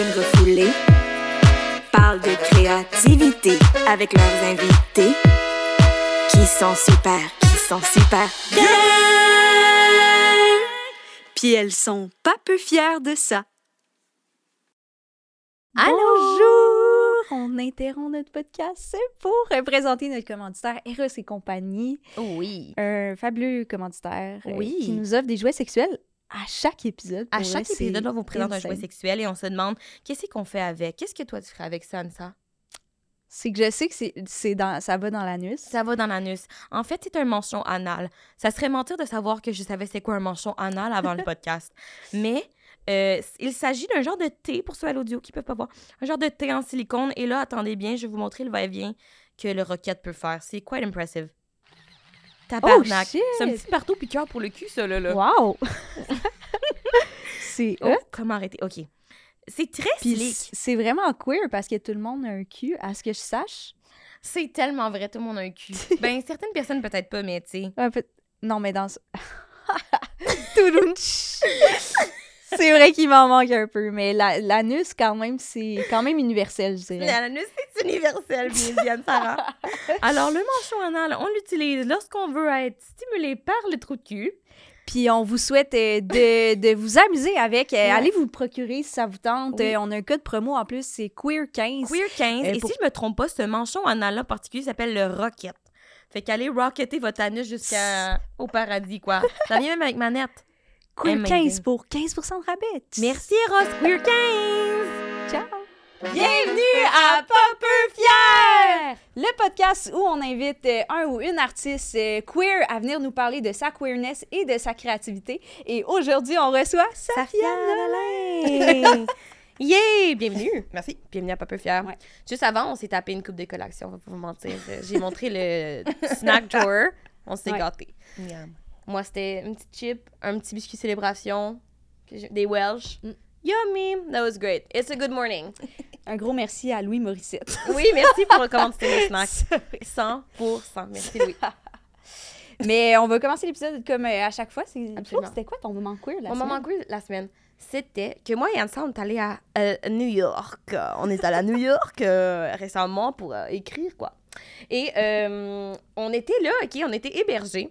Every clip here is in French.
queens refoulées parlent de créativité avec leurs invités qui sont super, qui sont super bien. Puis elles sont pas peu fières de ça. Allô? Bonjour! On interrompt notre podcast pour présenter notre commanditaire Eros et compagnie, Oui. un fabuleux commanditaire euh, Oui. qui nous offre des jouets sexuels à chaque épisode. À chaque vrai, épisode, on vous présente un jouet sexuel et on se demande qu'est-ce qu'on fait avec? Qu'est-ce que toi tu ferais avec ça, Anissa? C'est que je sais que c'est, c'est dans, ça va dans l'anus. Ça va dans l'anus. En fait, c'est un manchon anal. Ça serait mentir de savoir que je savais c'est quoi un manchon anal avant le podcast. Mais euh, il s'agit d'un genre de thé, pour ceux à l'audio qui peuvent pas voir, un genre de thé en silicone. Et là, attendez bien, je vais vous montrer le va-et-vient que le roquette peut faire. C'est quite impressive. Tabarnak. Oh, c'est un petit marteau piqueur pour le cul, ça, là. là. Wow! c'est Oh, comment arrêter? OK. C'est très slick. c'est vraiment queer parce que tout le monde a un cul, à ce que je sache. C'est tellement vrai, tout le monde a un cul. ben, certaines personnes peut-être pas, mais tu sais. Ouais, peut- Non, mais dans ce... C'est vrai qu'il m'en manque un peu, mais la- l'anus, quand même, c'est quand même universel, je dirais. L'anus, c'est universel, bien Sarah. Alors, le manchon anal, on l'utilise lorsqu'on veut être stimulé par le trou de cul. Puis on vous souhaite euh, de, de vous amuser avec. euh, Allez vous le procurer si ça vous tente. Oui. Euh, on a un code promo en plus, c'est Queer15. Queer 15. Euh, et pour- si je me trompe pas, ce manchon anal-là en particulier s'appelle le Rocket. Fait qu'allez rocketer votre anus jusqu'au paradis, quoi. Ça vient même avec manette. Queer15 Amazing. pour 15% de rabais. Merci, Ross Queer 15! Ciao! Bienvenue à Pas peu fier! Le podcast où on invite euh, un ou une artiste euh, queer à venir nous parler de sa queerness et de sa créativité. Et aujourd'hui, on reçoit Safia Nolin. Yeah! Bienvenue! Merci. Bienvenue à Pas peu fier. Ouais. Juste avant, on s'est tapé une coupe de collection, on va pas vous mentir. Euh, J'ai montré le snack drawer. On s'est Ouais. gâtés. Moi, c'était une petite chip, un petit biscuit célébration, des Welsh. Mm. Yummy! That was great. It's a good morning. Un gros merci à Louis Morissette. Oui, merci pour le snack. 100%. Merci, Louis. Mais on va commencer l'épisode comme euh, à chaque fois. C'était quoi ton moment queer la Mon semaine? moment cool la semaine, c'était que moi et Ansa, on est allés à euh, New York. On est allés à New York euh, récemment pour euh, écrire, quoi. Et on était là, OK, on était hébergés.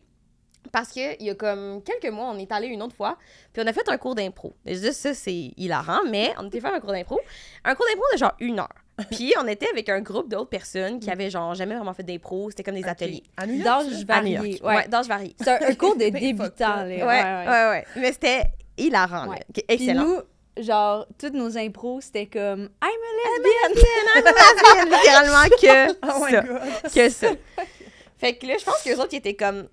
Parce qu'il y a comme quelques mois, on est allé une autre fois, puis on a fait un cours d'impro. Juste ça, c'est hilarant, mais on était faire un cours d'impro. Un cours d'impro de genre une heure. Puis on était avec un groupe d'autres personnes qui avaient genre jamais vraiment fait d'impro. C'était comme des ateliers. À New York, D'âge varié. Ouais. Ouais, d'âge varié. C'est un, un cours de débutant. là. Ouais, ouais, ouais, Mais c'était hilarant. là. Ouais. Puis Excellent. nous, genre, toutes nos impros, c'était comme I'm a lesbian. C'est littéralement que Oh ça. Que ça. Fait que là, je pense que les autres, ils étaient comme.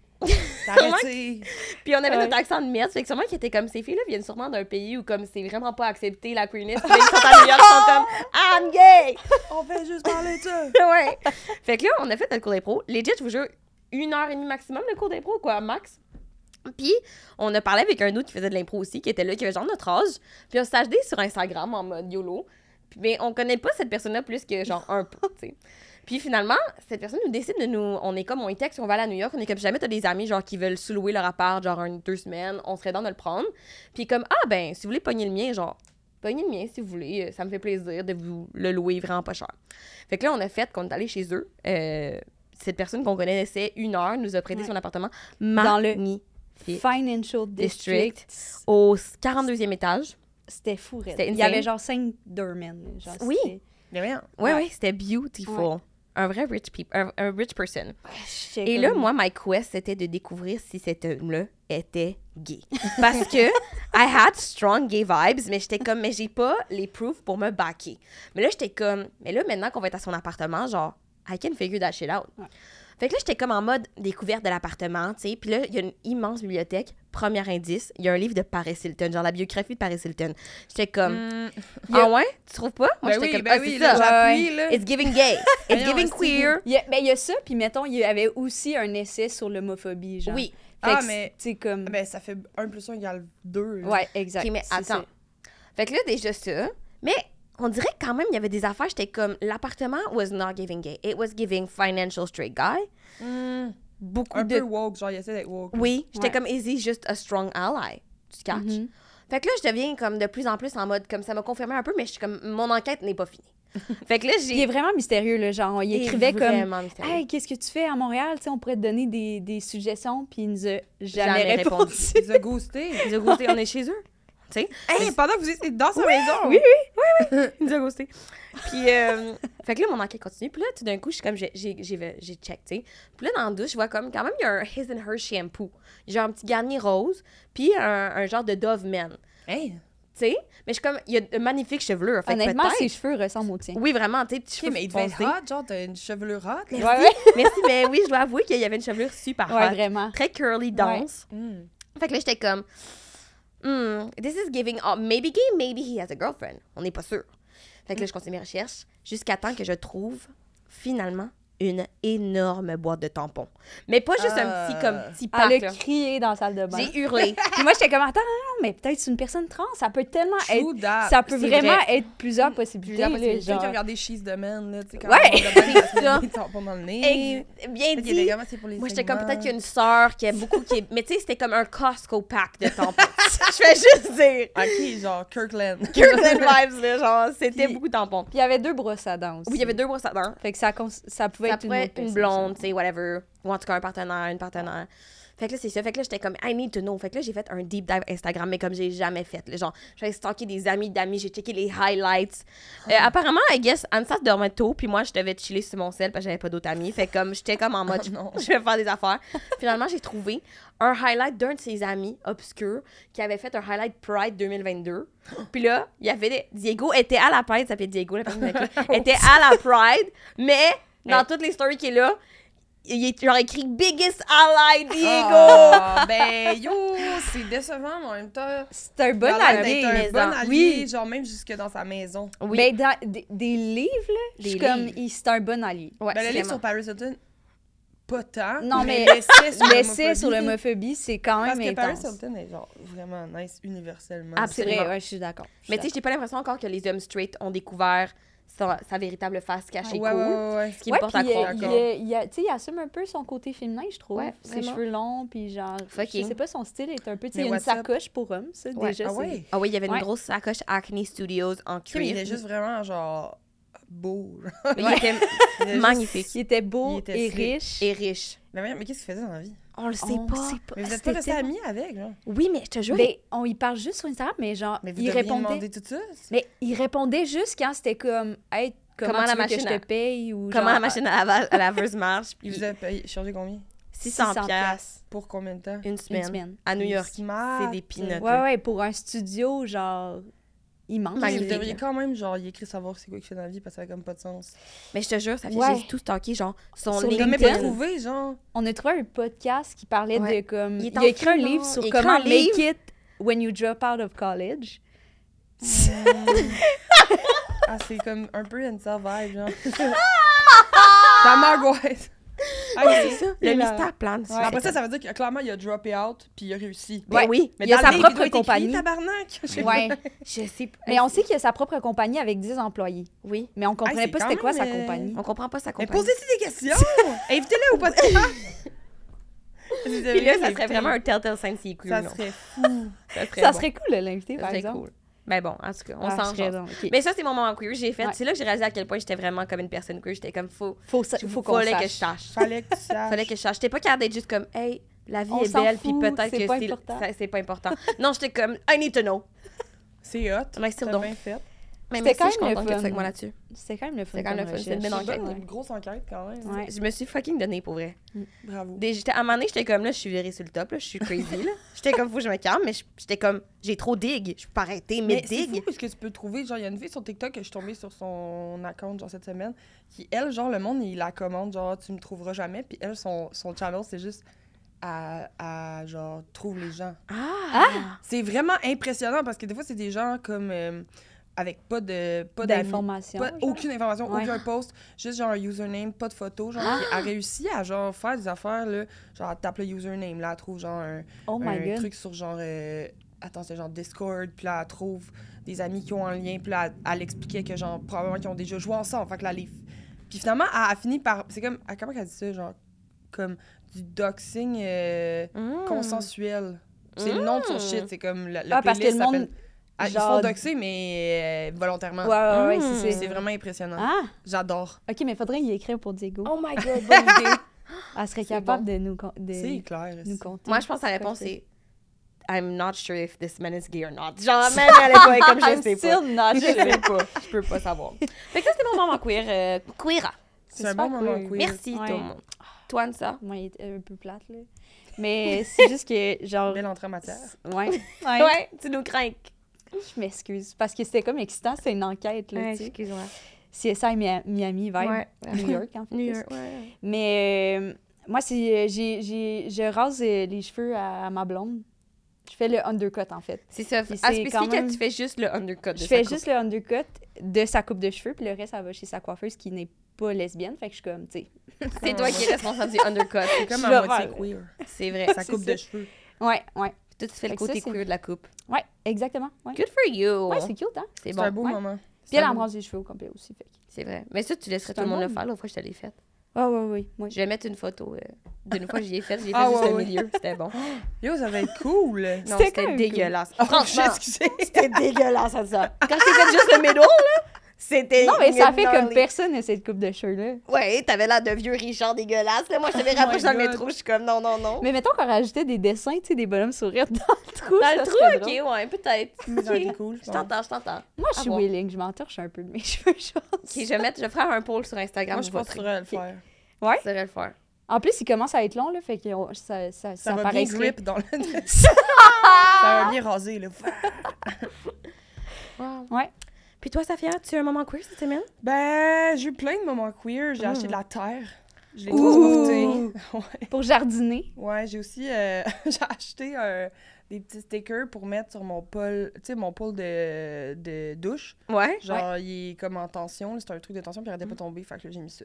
Puis on avait Ouais. notre accent de merde. Fait que sûrement qu'ils étaient comme. Ces filles-là viennent sûrement d'un pays où, comme, c'est vraiment pas accepté la queerness. Puis ils sont à New York, ils sont comme. I'm gay! On fait juste parler de ça. ouais. Fait que là, on a fait notre cours d'impro. Legit, je vous jure, une heure et demie maximum le cours d'impro, quoi, max. Puis, on a parlé avec un autre qui faisait de l'impro aussi, qui était là, qui avait genre notre âge. Puis, on s'est acheté sur Instagram en mode YOLO. Mais on connaît pas cette personne-là plus que genre un peu, tu sais. Puis finalement, cette personne nous décide de nous. On est comme, on est texte, on va aller à New York. On est comme, si jamais t'as des amis, genre, qui veulent sous-louer leur appart, genre, une, deux semaines, on serait dans de le prendre. Puis comme, ah ben, si vous voulez pogner le mien, genre, pognez le mien si vous voulez. euh, Ça me fait plaisir de vous le louer vraiment pas cher. Fait que là, on a fait qu'on est allé chez eux. Euh, cette personne qu'on connaissait une heure nous a prêté Ouais. son appartement. Dans le. Financial District. District. Au 42e étage. C'était fou, Il y avait genre cinq doormen. Genre, Oui. Ouais. ouais, c'était beautiful. Ouais. Un vrai rich, peop- un, un rich person. Et là, moi, my quest, c'était de découvrir si cet homme-là était gay. Parce que I had strong gay vibes, mais j'étais comme, mais j'ai pas les proofs pour me backer. Mais là, j'étais comme, mais là, maintenant qu'on va être à son appartement, genre, I can figure that shit out. Ouais. Fait que là, j'étais comme en mode découverte de l'appartement, tu sais. Puis là, il y a une immense bibliothèque. Premier indice, il y a un livre de Paris Hilton, genre la biographie de Paris Hilton. J'étais comme, Mm. ah ouais? Tu trouves pas? Moi, Ben j'étais oui, comme, ben ah, oui, c'est là, ça. là. It's giving gay. It's Voyons, giving queer. Il y a, ben, il y a ça, puis mettons, il y avait aussi un essai sur l'homophobie, genre. Oui. Fait Ah, mais- comme... Ben, ça fait 1 plus 1 égale 2. ouais, exact. Ok, mais attends. Fait que là, déjà ça. Mais on dirait quand même, il y avait des affaires, j'étais comme, l'appartement was not giving gay. It was giving financial straight guy. Beaucoup Un de. peu woke, genre, il essaie d'être woke. Oui, j'étais Ouais. comme, is he just a strong ally? Tu catches? Mhm. Fait que là, je deviens comme de plus en plus en mode, comme ça m'a confirmé un peu, mais je suis comme, mon enquête n'est pas finie. fait que là, j'ai. Il est vraiment mystérieux, là. Genre, il il est écrivait comme vraiment mystérieux. Hey, qu'est-ce que tu fais à Montréal? Tu sais, on pourrait te donner des, des suggestions, puis il nous a jamais, Jamais répondu. Ils ont ghosté. Il nous a ghosté, on est chez eux. Tu sais? Hey, pendant que vous étiez dans sa maison. oui, Il nous a ghosté. Puis, euh, fait que là, mon enquête continue. Puis là, tout d'un coup, je suis comme, j'ai, j'ai, j'ai, j'ai check, tu sais. Puis là, dans la douche, je vois comme, quand même, il y a un His and Her shampoo. Genre un petit garni rose, puis un, un genre de Dove Men. Hey. Tu sais? Mais je suis comme, il y a de magnifiques chevelures. Fait Honnêtement, ses cheveux ressemblent aux tiens. Oui, vraiment, tu sais, petits Ok, cheveux mais il devait être hot, genre, t'as une chevelure hot. Merci. Ouais, ouais. Merci, mais oui, je dois avouer qu'il y avait une chevelure super Ouais, hot. vraiment. Très curly, dense. Hmm. Fait que là, j'étais comme, hmm, this is giving up. Maybe gay, maybe he has a girlfriend. On n'est pas sûr. Fait que là, je continue mes recherches jusqu'à temps que je trouve finalement une énorme boîte de tampons. Mais pas juste un petit, comme, petit pack, Elle là. a crié dans la salle de bain. J'ai hurlé. Puis moi, j'étais comme, attends, non, non, mais peut-être c'est une personne trans. Ça peut tellement True être. that. Ça peut vraiment vrai. être plusieurs possibilités. Quelqu'un qui genre. a regardé She's the Man, là, tu sais, quand Ouais. on demande de C'est ça. mettre des tampons dans le nez. Et bien Fait qu'il y a des dit. pour les Moi, j'étais comme peut-être qu'il y a une sœur qui a beaucoup. Qui est... Mais tu sais, c'était comme un Costco pack de tampons. je fais juste dire. Ok, genre Kirkland. Kirkland vibes, là. Genre, c'était beaucoup de tampons. Puis il y avait deux brosses à dents aussi. Oui, il y avait deux brosses à dents. Fait que ça pouvait ça être pourrait une, blonde, tu sais, whatever. Ou en tout cas un partenaire, une partenaire. Fait que là, c'est ça. Fait que là, j'étais comme, I need to know. Fait que là, j'ai fait un deep dive Instagram, mais comme j'ai jamais fait. là. Genre, j'avais stalké des amis d'amis, j'ai checké les highlights. Euh, apparemment, I guess, Ansa dormait tôt, puis moi, je devais chiller sur mon sel parce que j'avais pas d'autres amis. Fait que comme, j'étais comme en mode, Oh non. je vais faire des affaires. Finalement, j'ai trouvé un highlight d'un de ses amis obscurs qui avait fait un highlight Pride 2022. Puis là, il y avait des- Diego était à la Pride, il s'appelait Diego, la personne était à la Pride, mais dans toutes les stories qui est là, il est genre écrit Biggest Ally Diego. Ah, ben yo, c'est décevant, mais en même temps. C'est un bon allié. un bon allié, oui. genre même jusque dans sa maison. Oui. Ben, dans des, des livres, là, je Des suis comme, c'est un bon allié. ouais, ben le livre sur Paris Hilton, pas tant. Non, mais l'essai sur L'essai sur l'homophobie, c'est quand Parce même que Paris. Hilton est genre vraiment nice universellement. Absolument. vrai, ouais, je suis d'accord. Mais tu sais, j'ai pas l'impression encore que les hommes straight ont découvert sa, sa véritable face cachée Ouais, cool. ouais, ouais, ouais. Ce qui Ouais, me porte à croire. il, il, a- tu sais, il assume un peu son côté féminin, je trouve. Ouais, Ses vraiment. cheveux longs, puis genre, Fucking. je sais pas, son style est un peu, tu sais, Mais il y a une up? sacoche pour homme, ça, Ouais. déjà. Ah ouais? Ah oui, il y avait une grosse sacoche Acne Studios en mais il cuir. est juste vraiment genre beau. Mais il était Il juste- magnifique Il était beau Il était et riche. et riche. Mais, mais qu'est-ce qu'il faisait dans la vie? On le sait On pas. sait Mais vous êtes pas restés amis avec, genre? Oui, mais je te jure. Ben, on y parle juste sur Instagram, mais genre, Mais vous il répondait. tout ça? Mais il répondait juste quand c'était comme, hey, comment, Comment tu la veux que machine je te paye ou Comment genre, la machine à, à laveuse marche. Il Puis vous a payé, chargé combien? 600 600 piastres Pour combien de temps? une une semaine. semaine. À New York. Smart. C'est des peanuts. Ouais, ouais, pour un studio, genre, immense. Mais vous devriez quand même, genre, y écrire savoir c'est quoi qu'il fait dans la vie parce que ça a comme pas de sens. Mais je te jure, ça fait Ouais. j'ai tout stocké, genre, son Sur Il a même LinkedIn. pas trouvé, genre. On a trouvé un podcast qui parlait Ouais. de comme. Il a écrit un livre sur comment livre. make it when you drop out of college. Ah, c'est comme un peu une vibe, genre. ça m'angoisse. Ah, C'est ok. ça. Le là- mystère plane. Ouais. Après ça, ça veut dire que clairement, il a droppé out puis il a réussi. Ben Ouais. oui. Mais il a sa propre compagnie. tabarnak! Je sais pas. Ouais. Je sais pas. Mais on sait qu'il a sa propre compagnie avec 10 employés. Oui. Mais on comprenait c'est pas c'était quoi sa euh, compagnie. On comprend pas sa Mais compagnie. posez-y des questions! Invitez-le au podcast! Puis là, ça serait vraiment un telltale sign s'il est Ça serait fou. Ça serait cool de l'inviter, Ça par serait exemple. Cool. Ben bon, en tout cas, on Ah, s'en ok. Mais ça, c'est mon moment queer. J'ai fait. Ouais. C'est là que j'ai réalisé à quel point j'étais vraiment comme une personne queer. J'étais comme, faut. Faut, faut qu'on fallait sache. que je sache. Fallait que tu saches. Fallait que je sache. J'étais pas capable d'être juste comme, hey, la vie On est belle, puis fout, peut-être c'est que pas c'est important. ça- c'est pas important. non, j'étais comme, I need to know. C'est hot. Mais still bien fait. Mais C'était merci, quand même le que tu fun. moi là-dessus. C'était quand même le fun. C'est quand même le fun, c'est une belle recherche. enquête. C'est une grosse enquête quand même. Ouais. Je me suis fucking donnée pour vrai. Bravo. Des- j'étais- à un moment donné, j'étais comme là, je suis virée sur le top, là, je suis crazy. là. J'étais comme, faut que je me calme, mais j'étais comme, j'ai trop dig. Je peux pas arrêter, mais, Mais c'est dig. fou parce que tu peux trouver, genre, il y a une fille sur TikTok que je suis tombée sur son account, genre, cette semaine, qui, elle, genre, le monde, il la commande, genre, tu me trouveras jamais, puis elle, son, son channel, c'est juste à, à, genre, trouve les gens. Ah! C'est vraiment impressionnant parce que des fois, c'est des gens comme, euh, avec pas de, pas genre? aucune information, Ouais. aucun post, juste genre un username, pas de photo, genre, Ah! elle réussit à genre faire des affaires, là, genre elle tape le username, là, elle trouve genre un, Oh un truc sur genre, euh, attends, c'est genre Discord, puis là, elle trouve des amis qui ont un lien, puis là, elle, elle expliquait que genre, probablement qu'ils ont déjà joué ensemble, fait que là, les... Puis finalement, elle a fini par, c'est comme, comment elle dit ça, genre, comme du doxing euh, Mm. consensuel. C'est le nom de son Mm. shit. C'est comme le, le Ah, parce que playlist le monde. Ah, Ils se genre- font doxer, mais euh, volontairement. Ouais, ouais, ouais, Mm. c'est vraiment impressionnant. Ah, J'adore. ok, mais faudrait y écrire pour Diego. Oh my god, bonne idée. Elle serait c'est capable bon. de nous, de C'est clair. nous compter. Moi, je pense que la réponse c'est I'm not sure if this man is gay or not. Genre, même à l'époque, comme je I'm sais pas. still not Je sure. sais pas. Je peux pas savoir. Fait que ça, c'était mon moment queer. Euh, queera. C'est un bon moment queer. Merci, Ouais. tout le monde. Toi, ça. Moi, il était un peu plate, là. Mais c'est juste que, genre. Belle entrée en matière. Ouais. Ouais, Ouais. tu nous crains. Je m'excuse. Parce que c'était comme excitant, c'était une enquête, là, tu sais. excuse-moi. CSI Mia- Miami, Vibe. Ouais. New York, en fait. New plus. York, ouais. Mais euh, moi, c'est. euh, j'ai, j'ai, je rase euh, les cheveux à, à ma blonde. Je fais le undercut, en fait. C'est ça. Puis À c'est spécifique quand même- tu fais juste le undercut de Je sa fais coupe. juste le undercut de sa coupe de cheveux, puis le reste, ça va chez sa coiffeuse qui n'est pas lesbienne. Fait que je suis comme, tu sais. C'est toi qui es responsable du undercut. C'est comme Je à vais moitié queer. C'est vrai. Sa c'est coupe de cheveux. Ouais, ouais. Toi, tu fais le Fait ça, côté c'est- queer de la coupe. Ouais, exactement. Ouais. Good for you. Ouais, c'est cute, hein? C'est C'est bon. un beau ouais. moment. Puis elle embrasse les cheveux au complet aussi. Fait. C'est vrai. Mais ça, tu laisserais tout le monde le faire l'autre fois que je te l'ai faite. Ah, ouais, ouais, ouais. Je vais mettre une photo euh, d'une fois que j'y ai faite. J'ai fait Ah, juste ouais, le ouais. milieu. C'était bon. Yo, ça va être cool. Non, C'était dégueulasse. Oh, Franchement, excusez. c'était dégueulasse à ça. Quand je t'ai fait juste le middle, là, c'était. Non, mais ça fait comme personne n'a cette coupe de cheveux-là. Ouais, t'avais l'air de vieux Richard dégueulasse. Là, moi, je t'avais Oh rapproché my dans le métro. Je suis comme non, non, non. Mais mettons qu'on rajoutait des dessins, tu sais, des bonhommes sourires dans le trou. dans ça le trou, drôle. ok, ouais, peut-être. Ça cool, je t'entends, je t'entends. Moi, je À suis voir. willing, je m'entorche un peu de mes cheveux, je pense. Ok, je vais mettre, je vais faire un poll sur Instagram. Moi, je pense que tu voterez. devrais le faire. Ouais? Je devrais le faire. En plus, il commence à être long, là, fait que ça, ça, ça, Ça va bien grip dans le... ça va bien raser, là. Wow. Ouais. Puis toi, Safia, tu as un moment queer cette semaine? Ben, j'ai eu plein de moments queer. J'ai Mm. acheté de la terre. Je l'ai transportée. Ouais. Pour jardiner? Ouais, j'ai aussi euh, j'ai acheté euh, des petits stickers pour mettre sur mon pôle, tu sais, mon pôle de, de douche. Ouais. Genre, il est comme en tension, c'est un truc de tension, puis il arrêtait pas tomber, fait que là, j'ai mis ça.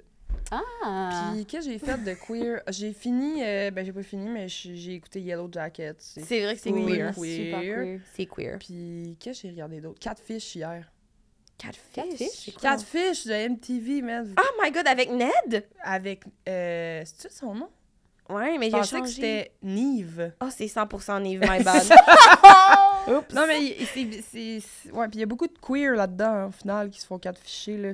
Ah! Puis, qu'est-ce que j'ai fait de queer? J'ai fini, euh, ben, j'ai pas fini, mais j'ai écouté Yellow Jacket. C'est vrai que c'est queer. queer. C'est queer. Puis, qu'est-ce que j'ai regardé d'autre? Catfish hier. Catfish? Catfish? C'est quoi? Catfish de MTV, man. Oh my god, avec Ned? Avec, euh, c'est ça son nom? Ouais, mais a pensais que c'était Nive. Oh, c'est 100% Neve, my bad. Oups. Non, mais il- c'est. Ouais, puis il y a beaucoup de queer là-dedans, au final, qui se font catfisher, là.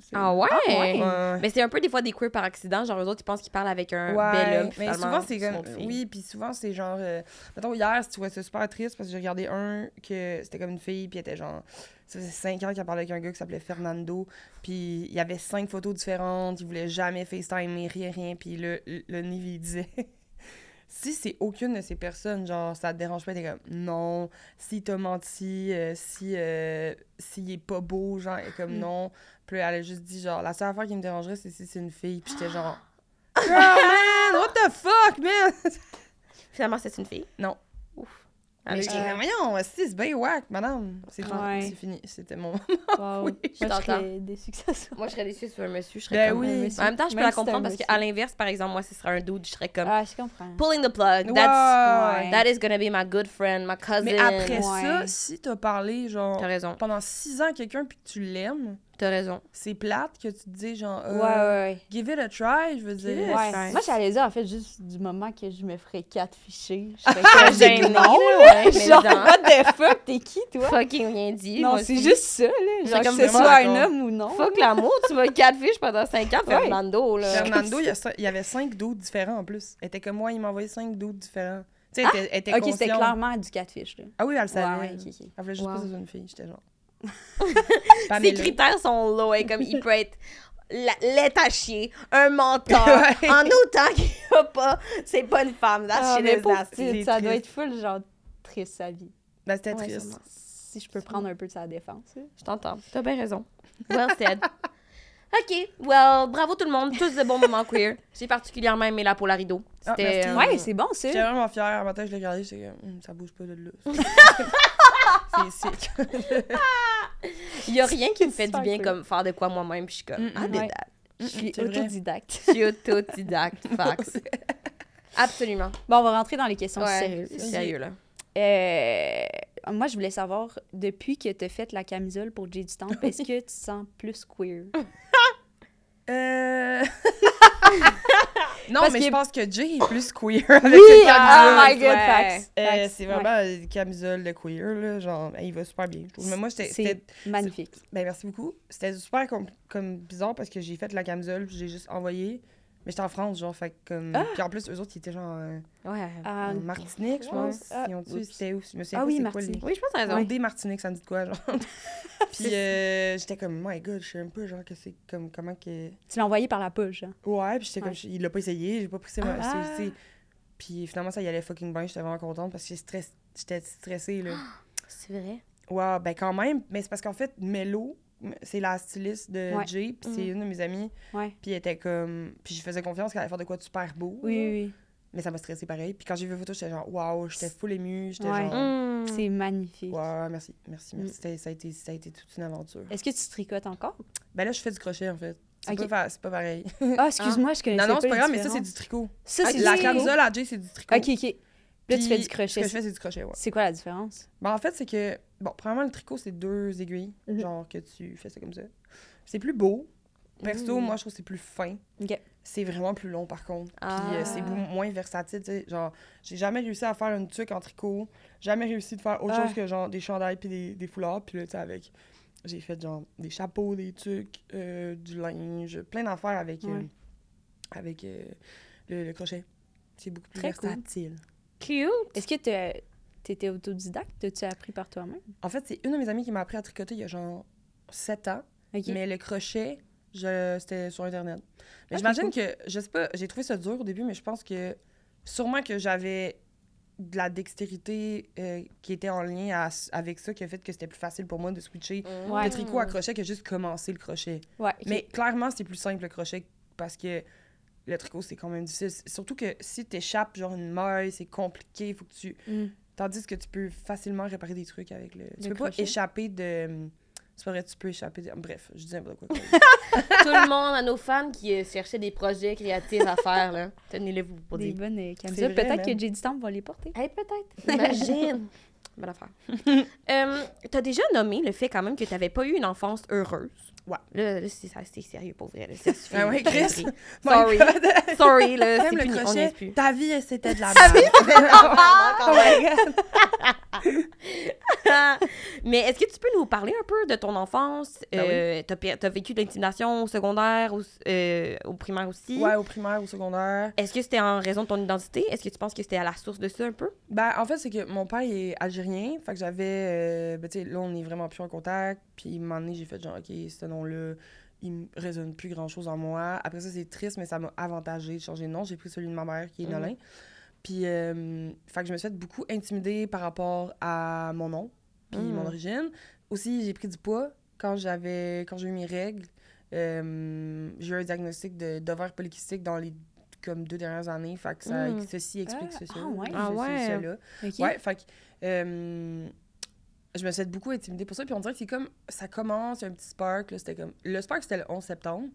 C'est- Ah ouais? Mais c'est un peu des fois des queer par accident. Genre, eux autres, ils pensent qu'ils parlent avec un Ouais, bel homme. mais souvent c'est comme oui puis souvent c'est genre euh, mettons hier tu vois c'est super triste parce que j'ai regardé un que c'était comme une fille puis elle était genre ça faisait cinq ans qu'elle parlait avec un gars qui s'appelait Fernando puis il y avait cinq photos différentes il voulait jamais FaceTime rien rien puis le le, il disait si c'est aucune de ces personnes genre ça te dérange pas t'es comme non si t'as menti euh, si euh, s'il est pas beau genre est comme Mm. non puis là, elle a juste dit genre la seule affaire qui me dérangerait c'est si c'est une fille puis j'étais genre Girl, man, what the fuck, man? Finalement, c'est une fille? Non. Ouf. Mais j'étais comme, voyons, si, c'est bien whack, madame? C'est tout, Ouais. c'est fini. C'était mon... Wow. Oui, je Moi, je serais déçue que ça soit. Moi, je serais déçue sur un monsieur. Je serais Ben comme... oui. un monsieur. En même temps, je peux Même la comprendre parce qu'à l'inverse, par exemple, moi, ce serait un dude, je serais comme Ah, je comprends. pulling the plug. That's, ouais. that is gonna be my good friend, my cousin. Mais après Ouais. ça, si t'as parlé, genre, T'as raison, pendant six ans à quelqu'un puis que tu l'aimes, t'as raison. c'est plate que tu te dis, genre, euh, Ouais, ouais, ouais. give it a try, je veux dire. Ouais. Moi, j'allais dire, en fait, juste du moment que je me ferais quatre fichiers. Je serais Ah, non, là, ouais, mais Genre, what the fuck, t'es qui, toi? Fucking rien dit. non, c'est juste ça, là. Genre, comme que ce soit un homme ou non. Fuck l'amour, tu vas catfish pendant 5 ans, Ouais. Fernando, là. Fernando, il y, avait cinq doutes différents en plus. Elle était comme moi, il m'a envoyé cinq doutes différents. Tu sais, elle était, elle était Ok, c'était clairement du catfish, là. Ah oui, elle le savait. Ouais, ouais, ok, ok. Elle voulait juste Wow. soit une fille, j'étais genre. Ses critères sont low, et comme il peut être la- laid à chier, un menteur, Ouais. en autant qu'il a pas, c'est pas une femme. That Ah, mais c'est ça doit être full, genre, triste, sa vie. Ben, c'était Ouais, triste. sûrement. Si je peux prendre un peu de sa défense. Je t'entends. T'as bien raison. Well said. OK. Well, bravo tout le monde. Tous de bons moments queer. J'ai particulièrement aimé la Polarido. Ah, C'était... euh, Ouais, c'est bon, ça. J'étais vraiment fière. Un matin, je l'ai regardé, j'étais comme, Hum, ça bouge pas de là. c'est. Il y a rien qui me fait du bien cool. comme faire de quoi moi-même. Puis je suis comme, Mm, ah, ouais. Je suis autodidacte. Je suis autodidacte. Facts. Absolument. Bon, on va rentrer dans les questions Ouais, sérieuses. sérieux, là. Euh, moi, je voulais savoir, depuis que tu as fait la camisole pour Jay du Temple, est-ce que tu te sens plus queer? Euh... Non, Parce mais qu'il je pense que Jay est plus queer avec Oui, ses oh my god, ouais. facts. Euh, Facts. c'est Ouais. vraiment une camisole de queer, là. Genre, il va super bien. Mais moi, c'était- magnifique. Ben, merci beaucoup. C'était super comme, comme bizarre parce que j'ai fait la camisole, puis j'ai juste envoyé. Mais j'étais en France, genre, fait comme. Ah! Puis en plus, eux autres, ils étaient genre. euh, Ouais. Ah, Martinique, je pense. Ah, Ils ont tué, oups. c'était où? Je me souviens Ah pas oui, c'est quoi Martinique. les- Oui, je pense que t'as raison. Ouais. Des Martinique, ça me dit de quoi, genre? Puis euh, j'étais comme, my god, je sais un peu, genre, que c'est comme, comment que. Tu l'as envoyé par la poche. hein? Ouais, puis j'étais Ouais. comme, il l'a pas essayé, j'ai pas pris ça. moi, Ah. Puis finalement, ça y allait fucking bien, j'étais vraiment contente parce que j'étais stress- j'étais stressée, là. C'est vrai? Ouais, ben quand même, mais c'est parce qu'en fait, Mello, c'est la styliste de Ouais. Jay, puis c'est Mhm. une de mes amies, Ouais. puis elle était comme. Puis je faisais confiance qu'elle allait faire de quoi de super beau. Oui, là. oui. Mais ça m'a stressé pareil. Puis quand j'ai vu la photo, j'étais genre, waouh, j'étais full émue, j'étais Ouais. genre. Mm. C'est magnifique. Ouais, merci, merci, merci. Mm. Ça, a été, ça a été toute une aventure. Est-ce que tu tricotes encore? Ben là, je fais du crochet, en fait. C'est pas, pas pareil. Ah, excuse-moi, je connaissais non, non, pas c'est pas grave, mais ça, c'est du tricot. Ça, c'est la du tricot? camisole à Jay, c'est du tricot. Ok, ok. Là, tu Puis, fais du Ce crochet. que je fais, c'est du crochet, ouais. C'est quoi la différence? Ben, en fait, c'est que, bon, premièrement, le tricot, c'est deux aiguilles, Mhm. genre que tu fais ça comme ça. C'est plus beau. Perso, Mhm. moi, je trouve que c'est plus fin. C'est vraiment plus long, par contre. Puis Ah. euh, c'est bou- moins versatile, tu sais. Genre, j'ai jamais réussi à faire une tuque en tricot. Jamais réussi de faire autre Ah. chose que, genre, des chandails puis des, des foulards. Puis là, tu sais, avec... J'ai fait, genre, des chapeaux, des tuques, euh, du linge, plein d'affaires avec, euh, avec le, le crochet. C'est beaucoup plus Très cool. Cute. Est-ce que t'as- t'étais autodidacte? T'as-tu appris par toi-même? En fait, c'est une de mes amies qui m'a appris à tricoter il y a genre 7 ans. Mais le crochet, je... c'était sur Internet. Mais Ah, j'imagine que, je sais pas, j'ai trouvé ça dur au début, mais je pense que sûrement que j'avais de la dextérité euh, qui était en lien à- avec ça, qui a fait que c'était plus facile pour moi de switcher Ouais. le tricot à crochet que juste commencer le crochet. Ouais. Mais clairement, c'est plus simple le crochet parce que le tricot, c'est quand même difficile. Surtout que si t'échappes genre une maille, c'est compliqué, il faut que tu... Mm. Tandis que tu peux facilement réparer des trucs avec le... Tu Le peux pas échapper de... C'est pas vrai, tu peux échapper de... Bref, je dis n'importe quoi. Tout le monde, à nos fans qui euh, cherchaient des projets créatifs à faire, là. Tenez-les vous pour Des dire. bonnes euh, vrai, Peut-être que J.D. Stamp va les porter. Hey, peut-être. Imagine. Bonne affaire. euh, T'as déjà nommé le fait quand même que t'avais pas eu une enfance heureuse? Ouais. Là, là, c'est c'est sérieux pour vrai. là, ça suffit. Ah ouais, Chris? Sorry. Sorry, là, c'est Même le fini, crochet, plus. ta vie, c'était de la merde. oh my God. Mais est-ce que tu peux nous parler un peu de ton enfance? Ben. Euh, T'as vécu de l'intimidation au secondaire, au, euh, au primaire aussi? Ouais, au primaire, au secondaire. Est-ce que c'était en raison de ton identité? Est-ce que tu penses que c'était à la source de ça un peu? Ben, en fait, c'est que mon père il est algérien. Fait que j'avais. euh, ben, tu sais, là, on est vraiment plus en contact. Puis, un moment donné, j'ai fait genre, OK, ce nom-là, il me résonne plus grand-chose en moi. Après ça, c'est triste, mais ça m'a avantagé de changer de nom. J'ai pris celui de ma mère, qui est Mhm. Nolin. Puis, euh, fait que je me suis fait beaucoup intimider par rapport à mon nom, puis Mhm. mon origine. Aussi, j'ai pris du poids quand j'avais quand j'ai eu mes règles. Euh, j'ai eu un diagnostic d'ovaire polycystique dans les comme deux dernières années. Fait que ça, Mhm. ceci explique Ah, ceci. ah ouais. Ah ceci, ouais. cela. Ok. Ouais, fait que euh, je me suis beaucoup intimider pour ça. Puis on dirait que c'est comme, ça commence, il y a un petit spark. là, C'était comme, le spark, c'était le 11 septembre.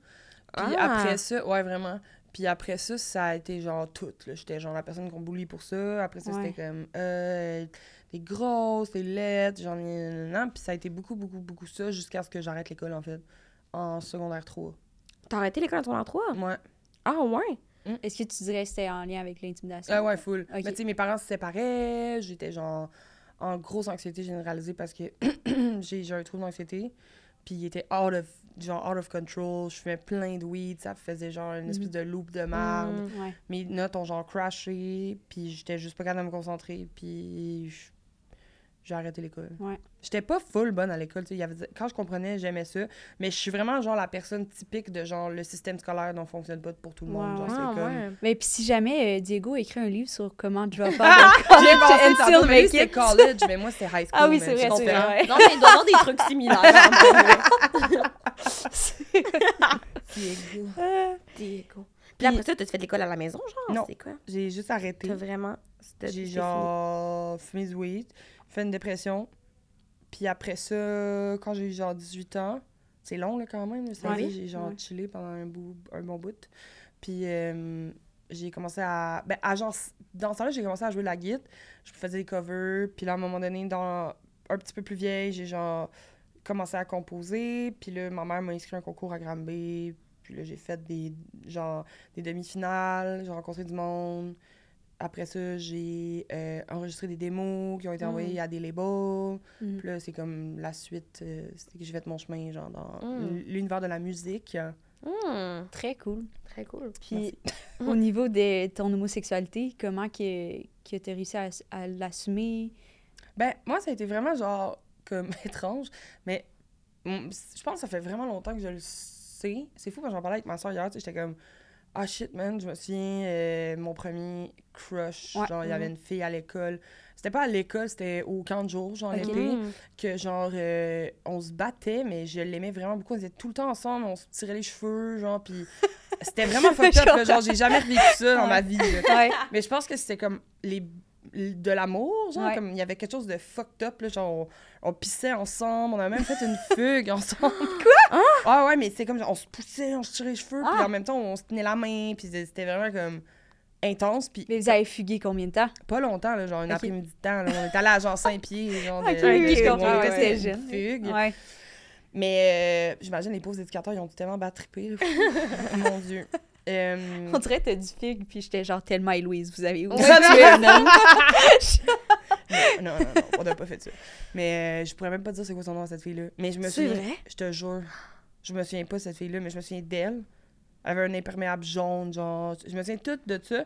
Puis Ah. après ça, ouais, vraiment. Puis après ça, ça a été genre tout. là. J'étais genre la personne qu'on bully pour ça. Après ça, Ouais. c'était comme, euh, t'es grosse, t'es laide, j'en ai. Puis ça a été beaucoup, beaucoup, beaucoup ça jusqu'à ce que j'arrête l'école, en fait, en secondaire 3. T'as arrêté l'école en ton 3? Ouais. Ah ouais? Est-ce que tu dirais que c'était en lien avec l'intimidation? Ah ouais, full. Mais tu sais, mes parents se séparaient, j'étais genre en grosse anxiété généralisée parce que j'ai un trouble d'anxiété. Puis il était out of, genre out of control, je fumais plein de weed, ça faisait genre une espèce de loop de marde. Mm. Ouais. Mes notes ont genre crashé, puis j'étais juste pas capable de me concentrer, puis j'ai arrêté l'école. Ouais. J'étais pas full bonne à l'école, tu sais, il y avait quand je comprenais, j'aimais ça, mais je suis vraiment genre la personne typique de genre le système scolaire dont fonctionne pas pour tout le monde, genre Ah comme ouais. Mais puis si jamais euh, Diego écrit un livre sur comment drop out Ah, college c'était it. college, mais moi, c'était high school. Ah oui, c'est vrai, c'est vrai. Non, mais des trucs similaires. vrai. Diego. Diego. Puis après ça, t'as fait de l'école à la maison, genre? Non. C'est quoi? J'ai juste arrêté. T'as vraiment... J'ai genre fumé du weed, fait une dépression. Puis après ça, quand j'ai eu genre 18 ans, c'est long là quand même, ça j'ai genre chillé pendant un, bout, un bon bout. Puis euh, j'ai commencé à. Ben, à genre, dans ce temps-là, j'ai commencé à jouer la guitare. Je faisais des covers. Puis là, à un moment donné, dans un petit peu plus vieille, j'ai genre commencé à composer. Puis là, ma mère m'a inscrit à un concours à Granby. Puis là, j'ai fait des, genre, des demi-finales, j'ai rencontré du monde. Après ça, j'ai euh, enregistré des démos qui ont été Mm. envoyées à des labels. Mm. Puis là, c'est comme la suite, euh, c'est que j'ai fait mon chemin, genre, dans Mm. l'univers de la musique. Hmm, Très cool. très cool. Puis, au niveau de ton homosexualité, comment que, que tu as réussi à, à l'assumer? Ben, moi, ça a été vraiment, genre, comme étrange, mais mm, je pense que ça fait vraiment longtemps que je le sais. C'est fou, quand j'en parlais avec ma soeur hier, tu sais, j'étais comme, ah shit, man, je me souviens, euh, mon premier crush, Ouais. genre, il y avait une fille à l'école. C'était pas à l'école, c'était au camp de jour, genre, Ok. l'été, Hmm. que, genre, euh, on se battait, mais je l'aimais vraiment beaucoup. On était tout le temps ensemble, on se tirait les cheveux, genre, puis c'était vraiment fucked up, genre, j'ai jamais vécu ça dans Ouais. ma vie. Ouais. Mais je pense que c'était comme les de l'amour, genre, Ouais. comme il y avait quelque chose de fucked up, là, genre, on, on pissait ensemble, on a même fait une fugue ensemble. Quoi? Ah ouais, mais c'est comme, genre, on se poussait, on se tirait les cheveux, puis Ah. en même temps, on se tenait la main, puis c'était vraiment comme intense, puis Mais vous avez fugué combien de temps? pas longtemps, là, genre, un après-midi de temps, là, on était allé à genre Saint-Pierre, genre, de, Ok, de- oui, je comprends, c'était jeune. fugue. Ouais. Mais euh, j'imagine les pauvres éducateurs, ils ont tellement là. Mon Dieu. Euh, On dirait que t'as du figue, puis j'étais genre tellement Héloïse, vous avez un homme. Non, non, non, non, on n'a pas fait ça. Mais euh, je pourrais même pas dire c'est quoi son nom à cette fille-là. Mais je me C'est souviens. vrai? Je te jure. Je me souviens pas de cette fille-là, mais je me souviens d'elle. Elle avait un imperméable jaune, genre. Je me souviens tout de ça.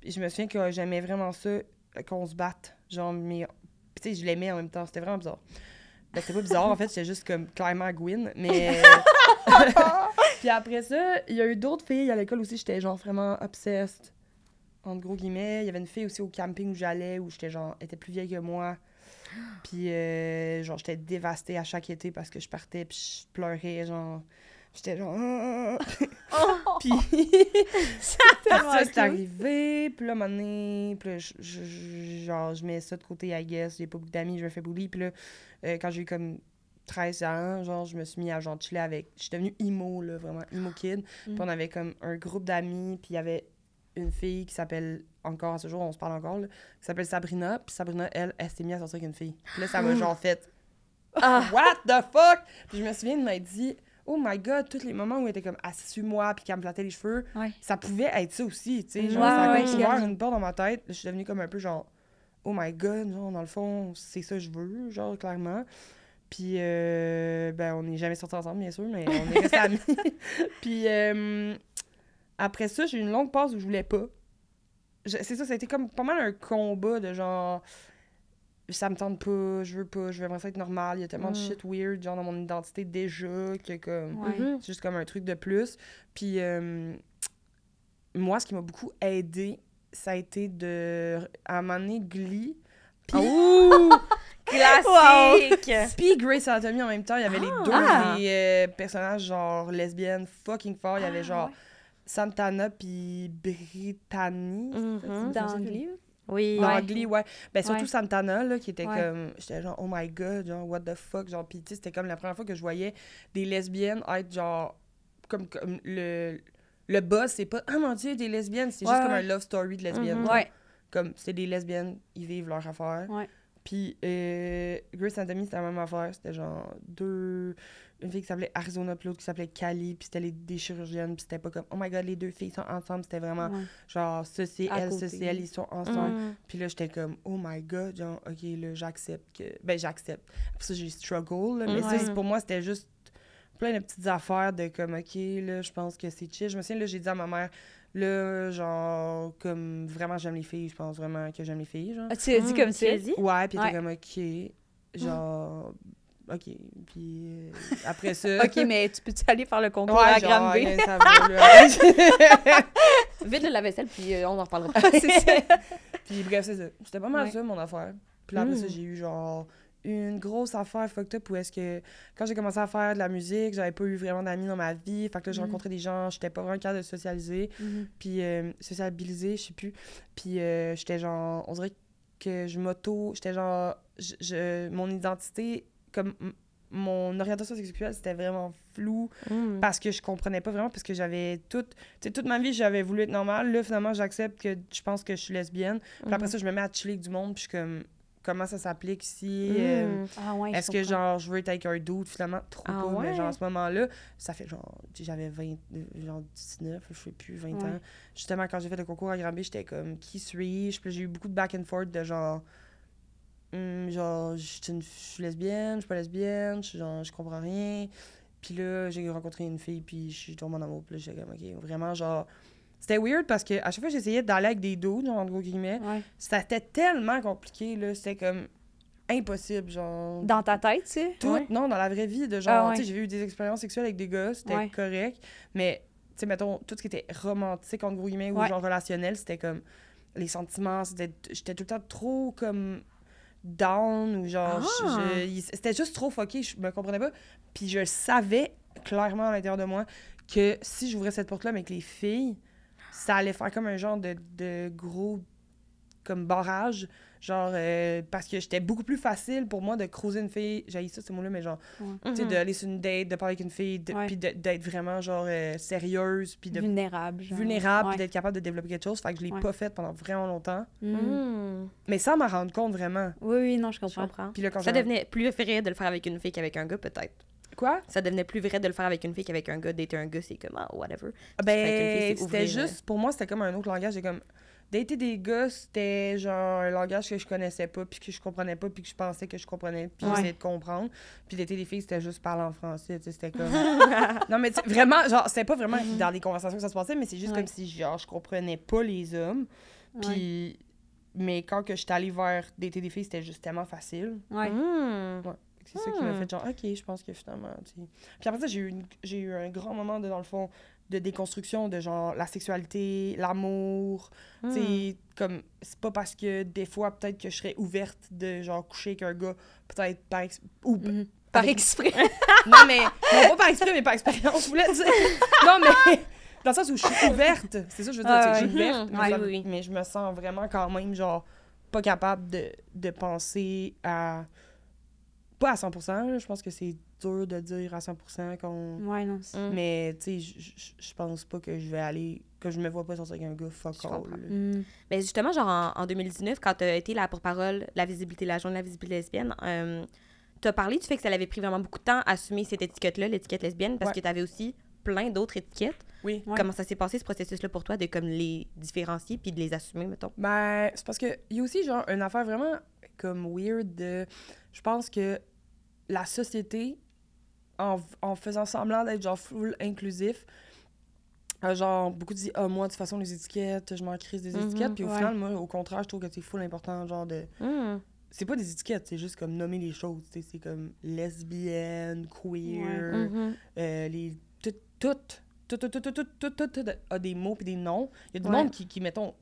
Puis je me souviens que j'aimais vraiment ça, euh, qu'on se batte. Genre, mais. Tu sais, je l'aimais en même temps. C'était vraiment bizarre. Ben, c'était pas bizarre, en fait, c'était juste comme clairement Gwyn. Mais. Puis après ça, il y a eu d'autres filles à l'école aussi, j'étais genre vraiment obsessed. Entre gros guillemets. Il y avait une fille aussi au camping où j'allais, où j'étais genre, elle était plus vieille que moi. Puis euh, genre, j'étais dévastée à chaque été parce que je partais, puis je pleurais, genre. J'étais genre. Ah! puis. tellement ça, c'est arrivé. Puis là, un moment donné, puis là, je- genre, je mets ça de côté, I guess. J'ai pas beaucoup d'amis, je me fais bully. Puis là, euh, quand j'ai eu comme 13 ans, genre, je me suis mis à genre chiller avec. Je suis devenue emo, là, vraiment, emo kid. Puis Mm. on avait comme un groupe d'amis, puis il y avait une fille qui s'appelle, encore à ce jour, on se parle encore, là, qui s'appelle Sabrina. Puis Sabrina, elle, elle s'est mise à sortir avec une fille. Puis là, ça m'a genre fait. Ah. What the fuck? Puis je me souviens de m'être dit, oh my god, tous les moments où elle était comme assise sur moi, puis qu'elle me flattait les cheveux, Ouais. ça pouvait être ça aussi, tu sais. Genre, ça a ouais, comme ouais. ouvert une porte dans ma tête. Je suis devenue comme un peu genre, oh my god, genre, dans le fond, c'est ça que je veux, genre, clairement. Puis, euh, ben, on n'est jamais sortis ensemble, bien sûr, mais on est restés amis. Puis, euh, après ça, j'ai eu une longue pause où je voulais pas. C'est ça, ça a été comme pas mal un combat de genre, ça me tente pas, je veux pas, je veux vraiment ça être normal. Il y a tellement de Mm. shit weird, genre, dans mon identité déjà, que comme. Ouais. Mhm. C'est juste comme un truc de plus. Puis euh, moi, ce qui m'a beaucoup aidé, ça a été de. À un moment donné, Glee. Puis, Ouh! Classique! puis Grey's Anatomy en même temps. Il y avait les deux Ah! des, euh, personnages genre lesbiennes fucking forts. Il y avait Ah, genre ouais. Santana puis Brittany. C'est ça, Dans? Glee? Oui. Dans Ouais. Glee, ouais. Ben, surtout Ouais. Santana, là, qui était Ouais. comme. J'étais genre, oh my god, genre, what the fuck. Genre, pis tu sais, c'était comme la première fois que je voyais des lesbiennes être genre. Comme, comme le. Le boss, c'est pas, ah mon dieu, des lesbiennes, c'est Ouais, juste comme un love story de lesbiennes. Mhm. genre. Ouais. Comme, c'est des lesbiennes, ils vivent leur affaire. Ouais. Puis, euh, Grace Anatomy, c'était la même affaire. C'était genre deux. Une fille qui s'appelait Arizona, puis l'autre qui s'appelait Cali, puis c'était les, des chirurgiennes, puis c'était pas comme, oh my god, les deux filles sont ensemble. C'était vraiment Ouais. genre, ça c'est elle, ça c'est elle, ils sont ensemble. Mhm. Puis là, j'étais comme, oh my god, genre, ok, là, j'accepte que. Ben, j'accepte. Puis ça, j'ai struggle, là, mais ça, Ouais. pour moi, c'était juste plein de petites affaires de comme, ok, là, je pense que c'est chill. Je me souviens, là, j'ai dit à ma mère, là, genre, comme, vraiment, j'aime les filles, je pense vraiment que j'aime les filles, genre. Ah, tu l'as dit comme Tu ça? l'as dit? Ouais, puis Ouais. comme, ok, genre, ok. Puis euh, après ça. OK, mais tu peux-tu aller faire le concours Ouais, à genre, Granby? ouais, ça va, là. Vite le lave-vaisselle, puis euh, on en reparlera. c'est ça. Puis bref, c'est ça. C'était pas mal Ouais. ça, mon affaire. Puis là, après ça, Mm. j'ai eu genre une grosse affaire fucked up où est-ce que quand j'ai commencé à faire de la musique, j'avais pas eu vraiment d'amis dans ma vie. Fait que là, j'ai Mm. rencontré des gens, j'étais pas vraiment capable de socialiser. Mhm. Puis euh, sociabiliser, je sais plus. Puis euh, j'étais genre, on dirait que je m'auto, j'étais genre, je, je- mon identité, comme mon orientation sexuelle, c'était vraiment flou Mhm. parce que je comprenais pas vraiment parce que j'avais toute tu sais toute ma vie j'avais voulu être normale là finalement j'accepte que je pense que je suis lesbienne puis après Mhm. ça je me mets à chiller avec du monde puis je suis comme comment ça s'applique ici. euh, Mm. Ah ouais, Est-ce que, genre, je veux être avec un doute, finalement? Trop Ah pas. Mais ouais? genre, à ce moment-là, ça fait genre, j'avais 20, euh, genre 19, je sais plus, 20 Ouais. ans. Justement, quand j'ai fait le concours à Granby, j'étais comme, qui suis-je? Puis j'ai eu beaucoup de back and forth de genre, Hum, genre, je suis lesbienne, je suis pas lesbienne, je, genre, je comprends rien. Puis là, j'ai rencontré une fille, puis je suis tombée en amour. Puis là, j'étais comme, OK, vraiment, genre... C'était weird parce que à chaque fois que j'essayais d'aller avec des dos, genre, en gros guillemets, Ouais. c'était tellement compliqué, là. C'était comme impossible, genre... Dans ta tête, tu sais? Tout, Ouais. non, dans la vraie vie, de genre, Ah ouais. tu sais, j'ai eu des expériences sexuelles avec des gars, c'était correct, mais, tu sais, mettons, tout ce qui était romantique, entre guillemets, ou genre relationnel, c'était comme, les sentiments, c'était, j'étais tout le temps trop, comme, down, ou genre, Ah. c'était juste trop fucké, je me comprenais pas, puis je savais clairement à l'intérieur de moi que si j'ouvrais cette porte-là, mais avec les filles, ça allait faire comme un genre de, de gros, comme barrage, Genre, euh, parce que j'étais beaucoup plus facile pour moi de creuser une fille. J'ai ça, ce mot-là, mais genre, tu sais, Mhm. d'aller sur une date, de parler avec une fille, de- Ouais. puis de- d'être vraiment, genre, euh, sérieuse, puis de Vulnérable. genre. vulnérable, Ouais. puis d'être capable de développer quelque chose. Fait que je l'ai Ouais. pas fait pendant vraiment longtemps. Mm. Mm. Mais sans m'en rendre compte vraiment. Oui, oui, non, je comprends. Puis là, quand Ça devenait plus vrai de le faire avec une fille qu'avec un gars, peut-être. Quoi? Ça devenait plus vrai de le faire avec une fille qu'avec un gars. Dater un gars, c'est comme, ah, whatever. Qu'une Ben, c'était juste, pour moi, c'était comme un autre langage. J'ai comme, dater des gars, c'était genre un langage que je connaissais pas, puis que je comprenais pas, puis que je pensais que je comprenais, puis Ouais. j'essayais de comprendre. Puis dater des filles, c'était juste parler en français, tu sais, c'était comme... non, mais tu sais, vraiment, genre, c'était pas vraiment dans des conversations que ça se passait, mais c'est juste Ouais. comme si, genre, je comprenais pas les hommes. Puis... Mais quand que j'étais allée vers dater des filles, c'était juste tellement facile. Ouais. Mm. C'est ça qui m'a Hmm. fait genre, OK, je pense que finalement, tu sais. Puis après ça, j'ai eu, une- eu un grand moment, de, dans le fond, de déconstruction de genre la sexualité, l'amour. Tu sais, comme, c'est pas parce que des fois, peut-être que je serais ouverte de genre coucher avec un gars, peut-être par. ex- Ou. Mhm. Par avec- exprès. Non, mais. Non, pas par exprès, mais par expérience, je voulais dire. Non, mais. Dans le sens où je suis ouverte. C'est ça que je veux dire. Que je suis ouverte, mais, ça- oui. mais je me sens vraiment quand même, genre, pas capable de, de penser à. Pas à 100%, là, je pense que c'est dur de dire à 100% qu'on. Ouais, non. c'est- Mm. Mais, tu sais, je- pense pas que je vais aller. que je me vois pas sortir avec un gars fuck all. Mm. Mais justement, genre en, en 2019, quand tu as été la porte-parole, la visibilité, la journée de la visibilité lesbienne, euh, tu as parlé du fait que ça avait pris vraiment beaucoup de temps à assumer cette étiquette-là, l'étiquette lesbienne, parce Ouais. que tu avais aussi plein d'autres étiquettes. Oui. Ouais. Comment ça s'est passé, ce processus-là, pour toi, de comme les différencier puis de les assumer, mettons? Ben, c'est parce que il y a aussi, genre, une affaire vraiment comme weird de. Je pense que la société, en, faisant semblant d'être genre full inclusif, genre, beaucoup disent, ah, moi, de toute façon, les étiquettes, je m'en crise des mhm, étiquettes. Puis au final, moi, au contraire, je trouve que c'est full important, genre, de. Mm. C'est pas des étiquettes, c'est juste comme nommer les choses. C'est comme lesbienne, queer, mhm. euh, les. Tout, tout, tout, tout, tout, tout, tout, tout, a des mots puis des noms. Il y a du ouais. qui, mettons.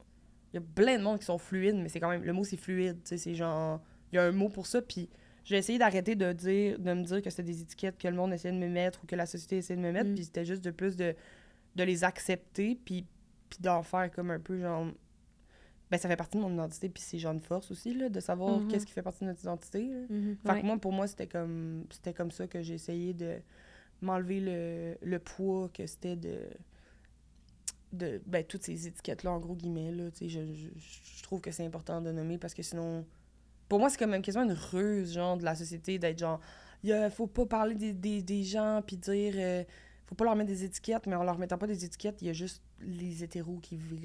Il plein de monde qui sont fluides, mais c'est quand même. Le mot, c'est fluide. C'est genre. Il un mot pour ça, puis j'ai essayé d'arrêter de dire de me dire que c'était des étiquettes que le monde essayait de me mettre ou que la société essayait de me mettre, Mm. puis c'était juste de plus de, de les accepter, puis, puis d'en faire comme un peu genre. Ben, ça fait partie de mon identité, puis c'est genre une force aussi, là, de savoir Mhm. qu'est-ce qui fait partie de notre identité. là. Mhm. Fait Ouais. que moi, pour moi, c'était comme c'était comme ça que j'ai essayé de m'enlever le, le poids que c'était de de ben, toutes ces étiquettes-là, en gros guillemets. Là, tu sais, je, je, je trouve que c'est important de nommer parce que sinon... Pour moi, c'est comme même quasiment une ruse, genre, de la société, d'être genre... Il faut pas parler des, des, des gens, puis dire... euh, faut pas leur mettre des étiquettes, mais en leur mettant pas des étiquettes, il y a juste les hétéros qui, qui,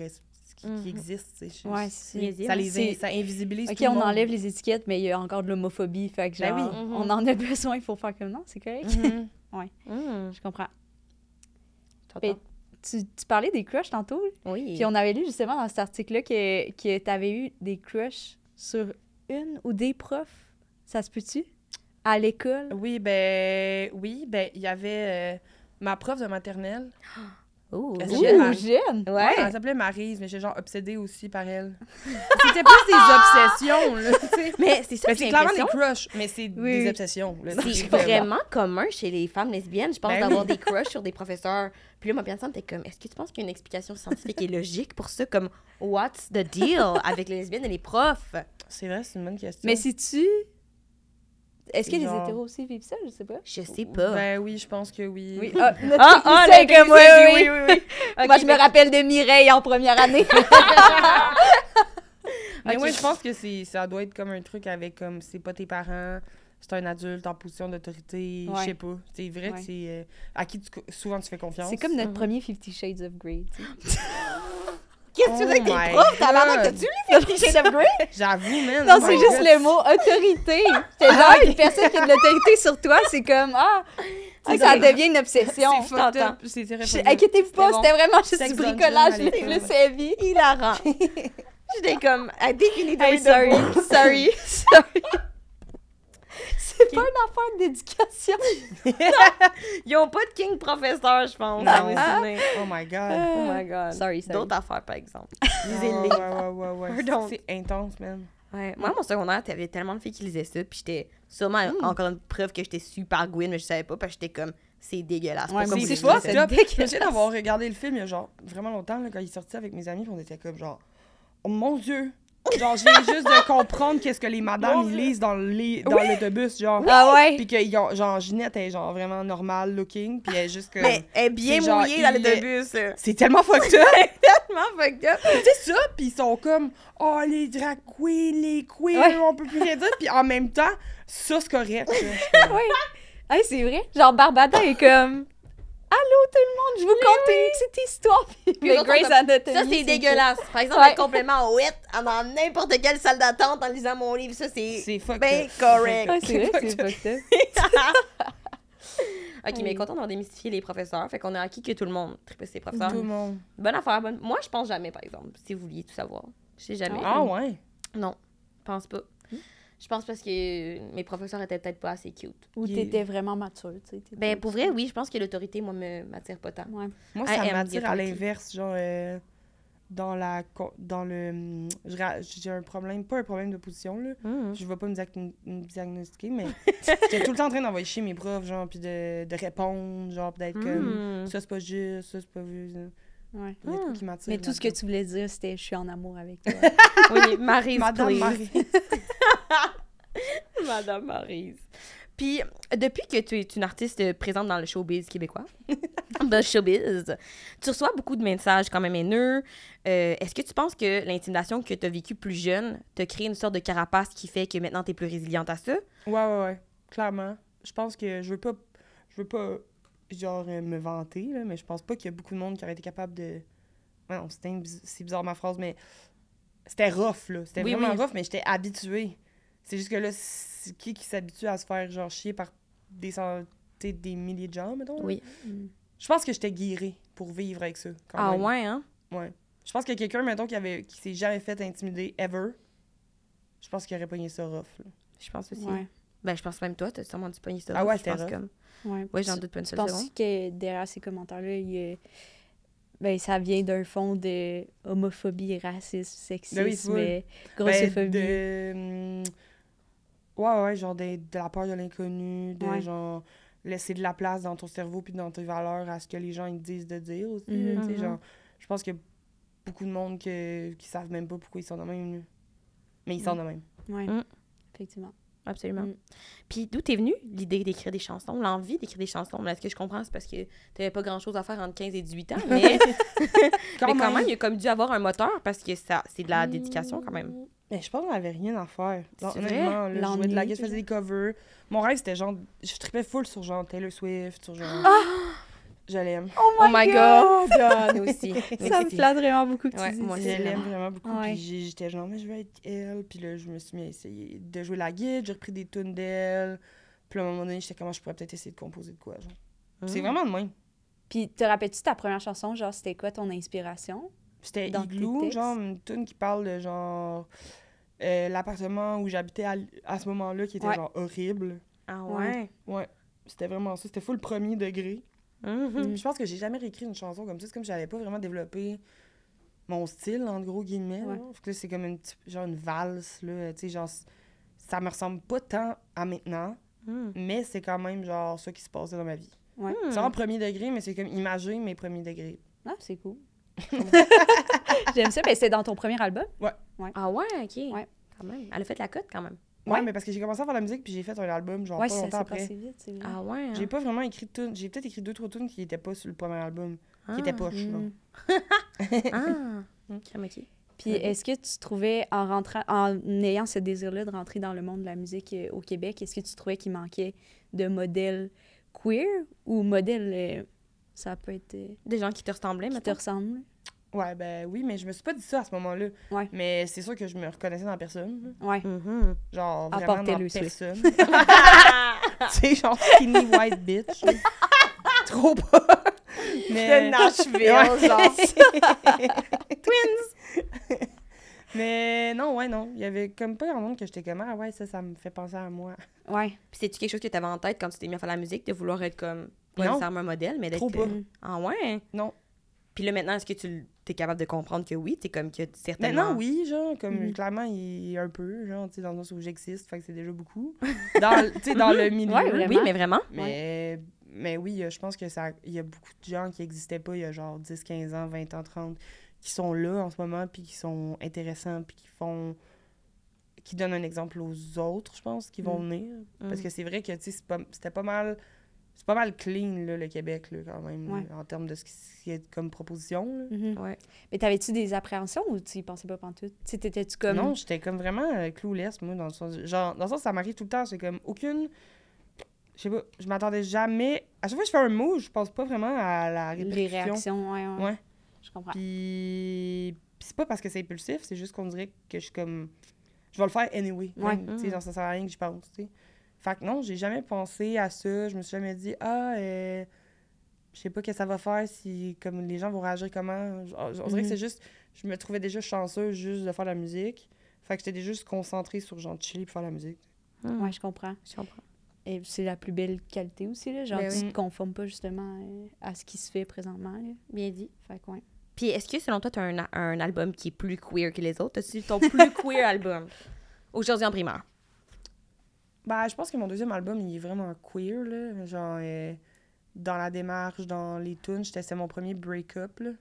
qui Mhm. existent. tu sais. Je- Ouais, ça les ça invisibilise Ok, tout le on monde. enlève les étiquettes, mais il y a encore de l'homophobie. Fait que Ben genre, oui. Mhm. on en a besoin, il faut faire comme non, c'est correct. Mhm. Mm. Je comprends. T'entends? Mais- Tu, tu parlais des crushs tantôt, Oui. puis on avait lu justement dans cet article-là que, que tu avais eu des crushs sur une ou des profs? Ça se peut-tu? À l'école? Oui, ben oui, ben il y avait euh, ma prof de maternelle. S'appelait Mar- jeune! Ouais, Ouais. elle s'appelait Maryse, mais j'étais genre obsédée aussi par elle. C'était plus des obsessions, là. Mais c'est ça Ben, c'est clairement des l'impression. crushs, mais c'est Oui. des obsessions. C'est vraiment- commun chez les femmes lesbiennes, je pense, Ben d'avoir oui. des crushs sur des professeurs. Puis là, ma bien t'es comme, est-ce que tu penses qu'il y a une explication scientifique et logique pour ça? Comme, what's the deal avec les lesbiennes et les profs? C'est vrai, c'est une bonne question. Mais si tu. Est-ce que C'est les genre- hétéros aussi vivent ça? Je sais pas. Je sais pas. Ben oui, je pense que oui. Oui. Ah, Ah, ah, comme oui, oui, Moi, je me rappelle de Mireille en première année. Mais Ok. ouais, je pense que c'est ça doit être comme un truc avec comme c'est pas tes parents, c'est un adulte en position d'autorité, Ouais. je sais pas. C'est vrai Ouais. que c'est euh, à qui tu souvent tu fais confiance. C'est comme notre Mhm. premier Fifty Shades of Grey. Qu'est-ce que tu Oh veux avec tes my profs? God. t'as-tu lu Fifty Shades of Grey? J'avoue, man. Non, oh c'est juste God. le mot autorité. C'est genre une personne qui a de l'autorité sur toi, c'est comme ah, tu sais, ça devient une obsession. C'est. C'est. Inquiétez-vous pas, bon. c'était vraiment juste du bricolage le heavy. Hilarant. J'étais comme, I think you need to sorry, sorry, sorry. C'est pas une affaire d'éducation. Ils ont pas de king professeur, je pense. Non. dans les souvenirs. Oh my god. Oh my god. Sorry, sorry. D'autres affaires, par exemple. Ah, Lisez-les. ouais, ouais, ouais, ouais. Pardon. C'est intense, man. Ouais. Moi, mon secondaire, t'avais tellement de filles qui lisaient ça, puis j'étais sûrement encore une preuve que j'étais super Gwyn, mais je savais pas, parce que j'étais comme, c'est dégueulasse. Ouais, C'est c'est pas dégueulasse. J'essaie d'avoir regardé le film il y a genre vraiment longtemps, là, quand il est sorti avec mes amis, puis on était comme genre, oh mon dieu! Genre, je viens juste de comprendre qu'est-ce que les madames ils lisent dans le lit- dans l'autobus, genre. Ah ouais? Puis que, ils ont- genre, Ginette est genre vraiment normal looking, puis elle est juste que. Mais elle est bien genre, mouillée dans l'autobus. C'est tellement fucked up! tellement fucked up. c'est ça, puis ils sont comme, oh, les drag queens, les queers, Ouais. on peut plus rien dire, puis en même temps, ça, c'est correct. Ouais. Hey, c'est vrai. Genre, Barbada est comme. Allô tout le monde, je vous conte une petite histoire. Puis le Grey's Anatomy. Ça, c'est dégueulasse. Par exemple, Ouais. être complètement wet dans n'importe quelle salle d'attente en lisant mon livre, ça, c'est bien correct. C'est vrai, c'est up. fucked up. ok, mais content d'avoir démystifié les professeurs. Fait qu'on a acquis que tout le monde tripait ses professeurs. Tout le monde. Bonne affaire. Bonne... Moi, je pense jamais, par exemple, si vous vouliez tout savoir. Je sais jamais. Ah ouais? Non, je pense pas. Je pense parce que mes professeurs étaient peut-être pas assez cute. Ou Il- t'étais vraiment mature, tu sais. Ben, pour vrai, oui, je pense que l'autorité, moi, me m'attire pas tant. Ouais. Moi, I ça m'attire à l'inverse, genre euh, dans la dans le ra- j'ai un problème, pas un problème de position là. Mhm. Je vais pas me, diagn- me diagnostiquer, mais j'étais tout le temps en train d'envoyer chier mes profs, genre puis de, de répondre, genre d'être comme Mhm. ça c'est pas juste, ça c'est pas juste. Ouais. Il y a des trucs Hmm. qui m'attirent. Mais tout ce que tu voulais dire, c'était je suis en amour avec toi. Oui, Maryse, Madame. Marie. Madame Maryse. Puis, depuis que tu es une artiste présente dans le showbiz québécois, dans le showbiz, tu reçois beaucoup de messages quand même haineux. Euh, Est-ce que tu penses que l'intimidation que tu as vécue plus jeune t'a créé une sorte de carapace qui fait que maintenant tu es plus résiliente à ça? Ouais ouais ouais, clairement. Je pense que je veux pas je veux pas genre euh, me vanter là, mais je pense pas qu'il y a beaucoup de monde qui aurait été capable de Ouais, c'est bizarre ma phrase mais c'était rough là, c'était Oui, vraiment oui. rough mais j'étais habituée. C'est juste que là c'est qui qui s'habitue à se faire genre chier par des centaines des milliers de gens mettons. Oui. Je pense que j'étais guérie pour vivre avec ça quand Ah même. ouais, hein? Ouais. Je pense que quelqu'un mettons qui avait qui s'est jamais fait intimider ever. Je pense qu'il aurait pogné ça rough. là. Je pense aussi. Ouais. Ben, je pense même toi, t'as sûrement dû pogner ça. Ah ouais, je c'était pense rough. comme... Ouais. Ouais, j'en doute pas une Je seule pense seconde. que derrière ces commentaires-là, il y a- ben, ça vient d'un fond de homophobie, racisme, sexisme, Ben oui, et Ben, grossophobie. de... Ouais, ouais, genre de, de la peur de l'inconnu, de Ouais. genre laisser de la place dans ton cerveau puis dans tes valeurs à ce que les gens ils te disent de dire aussi. sais, Mhm. genre, je pense qu'il y a beaucoup de monde que, qui savent même pas pourquoi ils sont de même. Mais ils sont de même. Ouais, Mm. effectivement. Absolument. Mm. Puis d'où t'es venue l'idée d'écrire des chansons, l'envie d'écrire des chansons? Là, ce que je comprends, c'est parce que t'avais pas grand-chose à faire entre 15 et 18 ans, mais, mais quand même, il y a comme dû avoir un moteur parce que ça, c'est de la dédication quand même. Mais je pense qu'on avait rien à faire. C'est honnêtement, là, je jouais de la guitare, je faisais des covers. Mon rêve, c'était genre... Je tripais full sur genre Taylor Swift, sur genre... Je l'aime. Oh my god! Nous aussi. Ça me flatte vraiment beaucoup que Ouais, tu dises moi Je l'aime vraiment beaucoup. Ouais. Puis j'étais genre, mais je veux être elle. Puis là, je me suis mis à essayer de jouer la guide. J'ai repris des tunes d'elle. Puis à un moment donné, j'étais comment je pourrais peut-être essayer de composer de quoi. Genre. C'est Mm. vraiment de même. Puis, te rappelles-tu ta première chanson? Genre, c'était quoi ton inspiration? C'était Igloo, genre une tune qui parle de genre euh, l'appartement où j'habitais à, à ce moment-là qui était Ouais. genre horrible. Ah ouais? Ouais. C'était vraiment ça. C'était full premier degré. Mhm. Je pense que j'ai jamais réécrit une chanson comme ça. C'est comme si j'avais pas vraiment développé mon style, en gros guillemets. Ouais. là. Fait que là, c'est comme une, genre une valse, là. Tu sais, genre, ça me ressemble pas tant à maintenant, Mhm. mais c'est quand même, genre, ça qui se passait dans ma vie. Ouais. C'est en premier degré, mais c'est comme imager mes premiers degrés. Ah, c'est cool. J'aime ça. Ben, c'est dans ton premier album? Ah ouais, ok. Ouais. Quand même. Elle a fait la cote quand même. Ouais, Ouais. mais parce que j'ai commencé à faire de la musique, puis j'ai fait un album, genre, ouais, pas ça longtemps après. vite. Ah ouais. hein? J'ai pas vraiment écrit de tunes. J'ai peut-être écrit deux, trois tunes qui étaient pas sur le premier album, qui étaient Ah. poches. Mm. Ah. Crème, ok. Puis est-ce que tu trouvais, en rentrant, en ayant ce désir-là de rentrer dans le monde de la musique euh, au Québec, est-ce que tu trouvais qu'il manquait de modèles queer ou modèles, euh, ça peut être, euh, Des gens qui te ressemblaient, qui te ressemblent? Ouais, ben oui, mais je me suis pas dit ça à ce moment-là. Ouais. Mais c'est sûr que je me reconnaissais dans personne. Ouais. Mhm. Genre, vraiment dans Swift. personne. tu sais, genre skinny white bitch. Trop pas. Mais... De Nashville, Ouais. genre. Mais non, ouais, non. Il y avait comme pas grand monde que j'étais comme, ah ouais, ça, ça me fait penser à moi. Ouais. Puis c'est-tu quelque chose que t'avais en tête quand tu t'es mis à faire la musique, de vouloir être comme, pas Non. nécessairement un modèle, mais d'être... Trop pas. euh, Ah ouais? Non. Puis là, maintenant, est-ce que tu es capable de comprendre que oui, t'es comme que certainement... Maintenant, oui, genre, comme Mhm. clairement, il est un peu, genre, tu sais, dans le sens où j'existe, fait que c'est déjà beaucoup. Dans, le- tu sais, dans le milieu. Ouais, vraiment. Oui, mais vraiment. Mais, mais oui, je pense que ça il y a beaucoup de gens qui n'existaient pas il y a genre 10, 15 ans, 20 ans, 30, qui sont là en ce moment, puis qui sont intéressants, puis qui font. qui donnent un exemple aux autres, je pense, qui vont Mm. venir. Parce Mm. que c'est vrai que, tu sais, c'est pas- c'était pas mal. C'est pas mal clean, là, le Québec, là, quand même, Ouais. là, en termes de ce qui est comme proposition. là. Mhm. Ouais. Mais t'avais-tu des appréhensions ou tu y pensais pas pantoute? Tu t'étais-tu comme... Non, j'étais comme vraiment euh, clueless, moi, dans le sens. Genre, dans le sens, ça m'arrive tout le temps. C'est comme aucune. Je sais pas, je m'attendais jamais. À chaque fois que je fais un mot, je pense pas vraiment à la répercussion. les réactions, ouais, ouais. Ouais. Je comprends. Puis, puis c'est pas parce que c'est impulsif, c'est juste qu'on dirait que je suis comme. Je vais le faire anyway. Ouais. Tu sais, genre, ça sert à rien que j'y pense, tu sais. Fait que non, j'ai jamais pensé à ça. Je me suis jamais dit, ah, euh, je sais pas ce que ça va faire si comme les gens vont réagir comment. On dirait Mhm. que c'est juste. Je me trouvais déjà chanceuse juste de faire de la musique. Fait que j'étais déjà juste concentrée sur genre chiller pour faire de la musique. Mm. Ouais, je comprends. Je comprends. Et c'est la plus belle qualité aussi, là. Genre, Ben tu oui. te conformes pas justement euh, à ce qui se fait présentement, là. Bien dit. Fait que, ouais. Puis est-ce que, selon toi, tu as un, a- un album qui est plus queer que les autres? As-tu ton plus queer album? Aujourd'hui en primaire. Bah, je pense que mon deuxième album, il est vraiment queer, là. Genre, euh, dans la démarche, dans les tunes, j'étais- c'était mon premier break-up, là.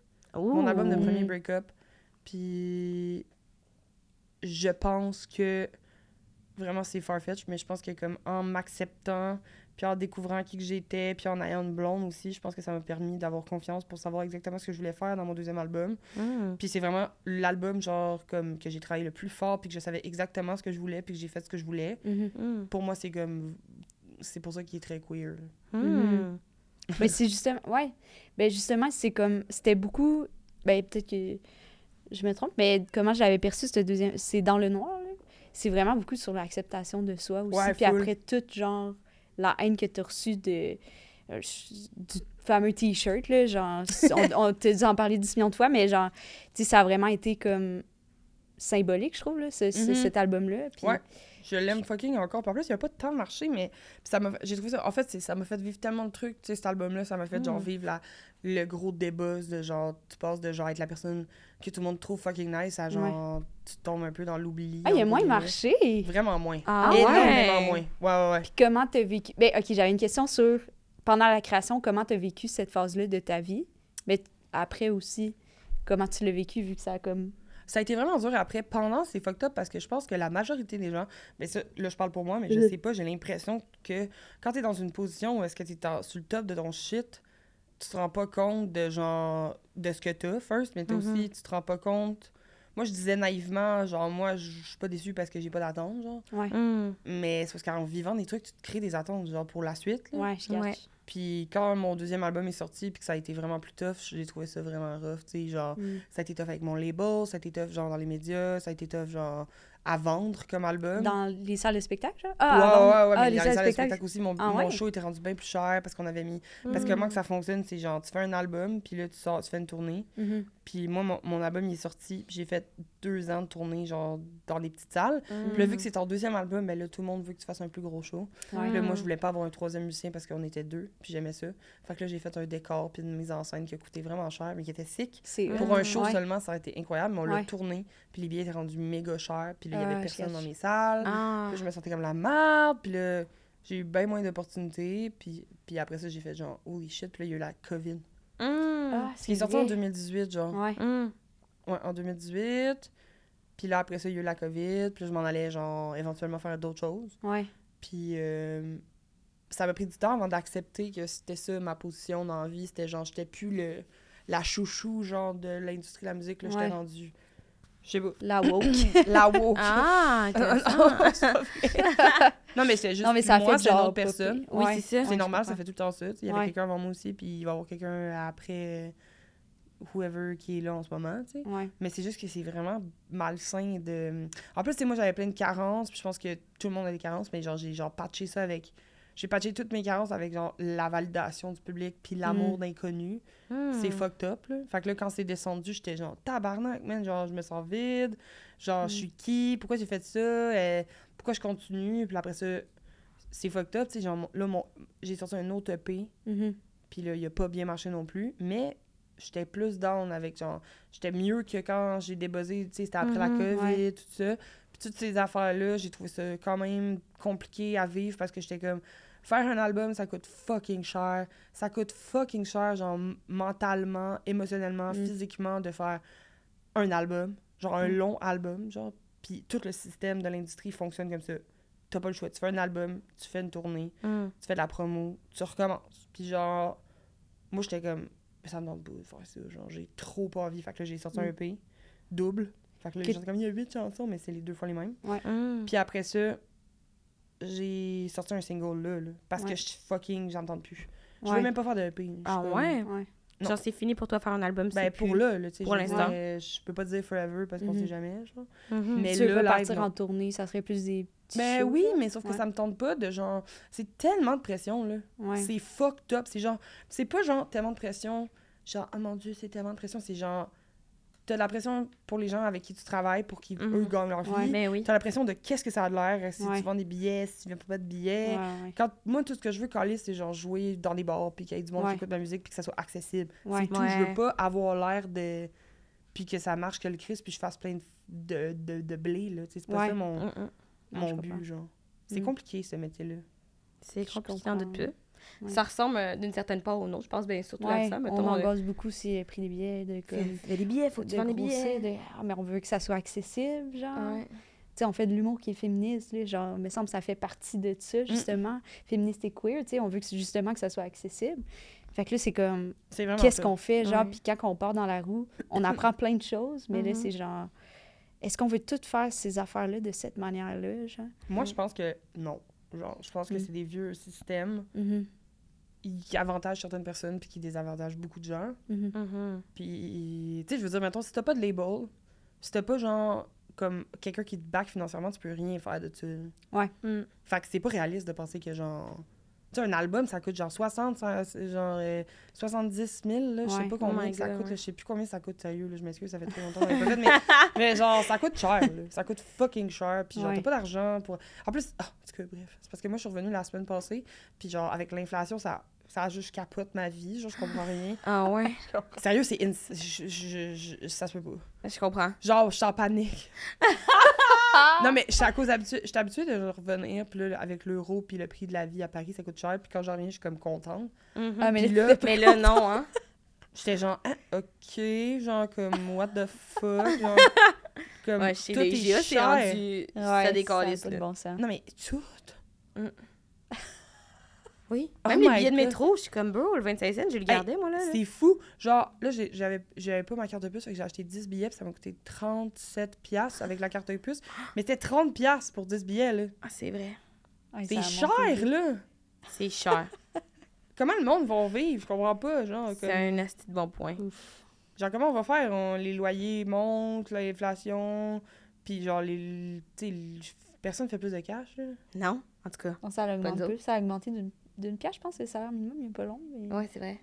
Mon album de premier break-up. Puis, je pense que vraiment c'est farfetch, mais je pense que comme en m'acceptant, puis en découvrant qui que j'étais, puis en ayant une blonde aussi, je pense que ça m'a permis d'avoir confiance pour savoir exactement ce que je voulais faire dans mon deuxième album. Mm. Puis c'est vraiment l'album genre comme que j'ai travaillé le plus fort, puis que je savais exactement ce que je voulais, puis que j'ai fait ce que je voulais. Mhm. Mm. Pour moi, c'est comme c'est pour ça qu'il est très queer. Mm. Mhm. Mais c'est justement, ouais. Ben justement, c'est comme, c'était beaucoup, ben peut-être que je me trompe, mais comment j'avais perçu ce deuxième, c'est dans le noir, là. C'est vraiment beaucoup sur l'acceptation de soi aussi. Ouais, Puis après, toute, genre, la haine que tu as reçue de, euh, du fameux T-shirt, là, genre, on, on t'a dû en parler 10 millions de fois, mais genre, tu sais, ça a vraiment été comme symbolique, je trouve, là, ce- Mhm. cet album-là. Puis, Ouais. Je l'aime fucking encore. Puis en plus, il n'y a pas de temps de marché, mais ça m'a j'ai trouvé ça en fait, ça m'a fait vivre tellement de trucs, tu sais cet album là, ça m'a fait genre Mm. vivre la le gros débat de genre tu passes de genre être la personne que tout le monde trouve fucking nice à genre tu tombes un peu dans l'oubli. Ah, il a entre moins marché! Vraiment moins. Ah, Énormément ouais. moins. Ouais ouais ouais. Puis comment t'as vécu... Ben, OK, j'avais une question sur, pendant la création, comment t'as vécu cette phase-là de ta vie? Mais après aussi, comment tu l'as vécu, vu que ça a comme... Ça a été vraiment dur après. Pendant, c'est fucked up parce que je pense que la majorité des gens, mais ça, là, je parle pour moi, mais je Mhm. sais pas, j'ai l'impression que quand t'es dans une position où est-ce que t'es sur le top de ton shit, tu te rends pas compte de genre, de ce que t'as, first, mais t'as Mhm. aussi, tu te rends pas compte. Moi, je disais naïvement, genre, moi, je suis pas déçue parce que j'ai pas d'attente, genre. Ouais, Mm. Mais c'est parce qu'en vivant des trucs, tu te crées des attentes, genre, pour la suite. là. ouais, je. Ouais. Puis quand mon deuxième album est sorti, puis que ça a été vraiment plus tough, j'ai trouvé ça vraiment rough, tu sais, genre, Mm. ça a été tough avec mon label, ça a été tough, genre, dans les médias, ça a été tough, genre, à vendre comme album? Dans les salles de spectacle? Ouais, Ah, ouais, avant- ouais, ah, mais les dans les salles de spectacle. aussi, mon, Ah mon ouais? show était rendu bien plus cher parce qu'on avait mis... Parce que comment que ça fonctionne, c'est genre, tu fais un album, puis là, tu sors, tu fais une tournée, Mhm. puis moi, mon, mon album, il est sorti, puis j'ai fait deux ans de tournée, genre, dans des petites salles. Puis Mm. là, vu que c'est ton deuxième album, ben là, tout le monde veut que tu fasses un plus gros show. Ouais. Puis là, moi, Mm. je voulais pas avoir un troisième musicien parce qu'on était deux, puis j'aimais ça. Fait que là, j'ai fait un décor puis une mise en scène qui a coûté vraiment cher, mais qui était sick. Pour un show Ouais. seulement, ça aurait été incroyable, mais on l'a Ouais. tourné, puis les billets étaient rendus méga chers, puis là, il y Ah, avait je personne dans mes salles. Ah. Puis là, je me sentais comme la merde, puis là, j'ai eu bien moins d'opportunités, puis, puis après ça, j'ai fait genre, holy shit, puis là, il y a eu la COVID. Mm. Ah, Ce qui est c'est sorti en vrai. 2018, genre. Ouais. Mm. Ouais, en 2018. Puis là, après ça, il y a eu la COVID, puis là, je m'en allais, genre, éventuellement faire d'autres choses. Ouais. Puis euh, ça m'a pris du temps avant d'accepter que c'était ça ma position dans la vie. C'était genre, j'étais plus le, la chouchou, genre, de l'industrie de la musique. Là, j'étais Ouais. rendue Je sais pas. La woke. La woke. Ah, intéressant. non, mais c'est juste non, mais ça moi, fait une genre. autre personne. Oui, Ouais. c'est ça. C'est normal, ça fait tout le temps ça. Il y avait Ouais. quelqu'un avant moi aussi, puis il va y avoir quelqu'un après euh, whoever qui est là en ce moment, tu sais. Ouais. Mais c'est juste que c'est vraiment malsain de... En plus, tu sais, moi, j'avais plein de carences, puis je pense que tout le monde a des carences, mais genre, j'ai genre patché ça avec... J'ai patché toutes mes carences avec genre la validation du public puis l'amour Mm. d'inconnu. Hmm. C'est fucked up, là. Fait que là, quand c'est descendu, j'étais genre tabarnak, man. Genre, je me sens vide. Genre, je suis qui? Pourquoi j'ai fait ça? Euh, pourquoi je continue? Puis après ça, c'est fucked up, tu sais. Genre, là, mon... j'ai sorti un autre EP, Mhm. puis là, il a pas bien marché non plus. Mais j'étais plus down avec, genre, j'étais mieux que quand j'ai débuzzé, tu sais, c'était après la COVID, ouais. tout ça. Toutes ces affaires-là, j'ai trouvé ça quand même compliqué à vivre parce que j'étais comme, faire un album, ça coûte fucking cher. Ça coûte fucking cher, genre, mentalement, émotionnellement, Mm. physiquement, de faire un album. Genre, un Mm. long album, genre. Puis tout le système de l'industrie fonctionne comme ça. T'as pas le choix. Tu fais un album, tu fais une tournée, Hmm. tu fais de la promo, tu recommences. Puis genre, moi, j'étais comme, ça me donne pas de faire ça. Genre, j'ai trop pas envie. Fait que là, j'ai sorti un Mm. EP, double. Fait que là, Que- j'ai comme, il y a huit chansons, mais c'est les deux fois les mêmes. Hmm. Puis après ça, j'ai sorti un single là, là, parce Ouais. que je suis fucking, j'entends plus. Je Ouais. veux même pas faire de EP. Ah comme- ouais? Non. Genre, c'est fini pour toi faire un album, Ben, pour plus- là, là, tu sais. pour je l'instant. dirais, Je peux pas dire forever parce qu'on Mhm. sait jamais, genre. Mhm. Mais tu veux là, live, repartir non. en tournée, ça serait plus des petits Ben shows, oui, mais sauf que Ouais. ça me tente pas de genre. C'est tellement de pression, là. Ouais. C'est fucked up. C'est genre. C'est pas genre tellement de pression. Genre, oh mon dieu, c'est tellement de pression. C'est genre. T'as de la pression pour les gens avec qui tu travailles pour qu'ils Mhm. eux gagnent leur vie. Ouais. Ben oui. T'as la pression de qu'est-ce que ça a de l'air, si Ouais. tu vends des billets, si tu vends pas de billets. Ouais, ouais. Quand, moi, tout ce que je veux, Calis, c'est genre jouer dans des bars, puis qu'il y ait du monde Ouais. qui écoute ma musique, puis que ça soit accessible. Ouais. C'est tout. Je veux pas avoir l'air de. Puis que ça marche que le Christ, puis je fasse plein de, de, de, de blé, là. C'est pas Ouais. ça mon, hmm. Non, mon but, comprends. genre. C'est Mm. compliqué, ce métier-là. C'est Je compliqué, en doute comprends. peu. Ouais. Ça ressemble euh, d'une certaine part au nôtre, je pense, bien surtout Ouais, à ça. on Mettons, euh, angoisse beaucoup si le prix des billets, de comme... Des billets, faut que tu billets. de, Ah, mais on veut que ça soit accessible, genre. Ouais. Tu sais, on fait de l'humour qui est féministe, là, genre, il me semble que ça fait partie de Mm. ça, justement. Féministe et queer, tu sais, on veut que, justement que ça soit accessible. Fait que là, c'est comme, C'est vraiment qu'est-ce qu'on fait, genre, puis quand on part dans la roue, on apprend plein de choses, mais là, Mhm. c'est genre, est-ce qu'on veut tout faire ces affaires-là de cette manière-là, genre? Moi, je pense que non. Genre, je pense que Mm. c'est des vieux systèmes Mhm, qui avantagent certaines personnes puis qui désavantagent beaucoup de gens. mhm. Mhm. Puis, tu sais, je veux dire, mettons, si t'as pas de label, si t'as pas, genre, comme quelqu'un qui te back financièrement, tu peux rien faire de ça. Mm. Fait que c'est pas réaliste de penser que, genre... Tu sais, un album, ça coûte genre 60, ça- c'est genre euh, 70 000, là, je sais pas Oh combien que ça God, coûte, ouais. là, je sais plus combien ça coûte, sérieux, là, je m'excuse, ça fait très longtemps pas fait, mais, mais genre, ça coûte cher, là, ça coûte fucking cher, puis genre, Ouais. t'as pas d'argent pour... En plus, ah, en tout cas, bref, c'est parce que moi, je suis revenue la semaine passée, puis genre, avec l'inflation, ça, ça a juste capote ma vie, genre, je comprends rien. Ah ouais, Sérieux, c'est... ins- je- je- je- ça se peut pas. je comprends. Genre, je suis en panique. non, mais je suis à cause habituée. Je suis habituée de revenir, puis là, avec l'euro, puis le prix de la vie à Paris, ça coûte cher. Puis quand j'en reviens, je suis comme contente. Mhm. Ah, mais là, Mais là, non, hein. j'étais genre, ah, ok, genre comme, what the fuck, genre, comme, Ouais, chez tout les est GA, cher. rendu... ouais, ça décolle, a pas de bon sens. Non, mais tout. Oui. Oh Même les billets de métro, je suis comme, bro, le 25 cents, je le gardais, moi, là. là. C'est fou. Genre, là, j'avais j'avais pas ma carte de puce, j'ai acheté 10 billets, puis ça m'a coûté 37 piastres avec la carte de puce. Mais c'était 30 piastres pour 10 billets, là. Ah, c'est vrai. Ouais, C'est cher, monté là. C'est cher. Comment le monde va vivre? Je comprends pas, genre. c'est comme- un asti de bon point. Ouf. Genre, comment on va faire? On- les loyers montent, l'inflation, puis genre, les, tu sais, l- personne fait plus de cash, là. Non, en tout cas. Non, ça. Ça a augmenté d'une d'une pièce, je pense, c'est le salaire minimum, il est pas long. Mais... Ouais, c'est vrai.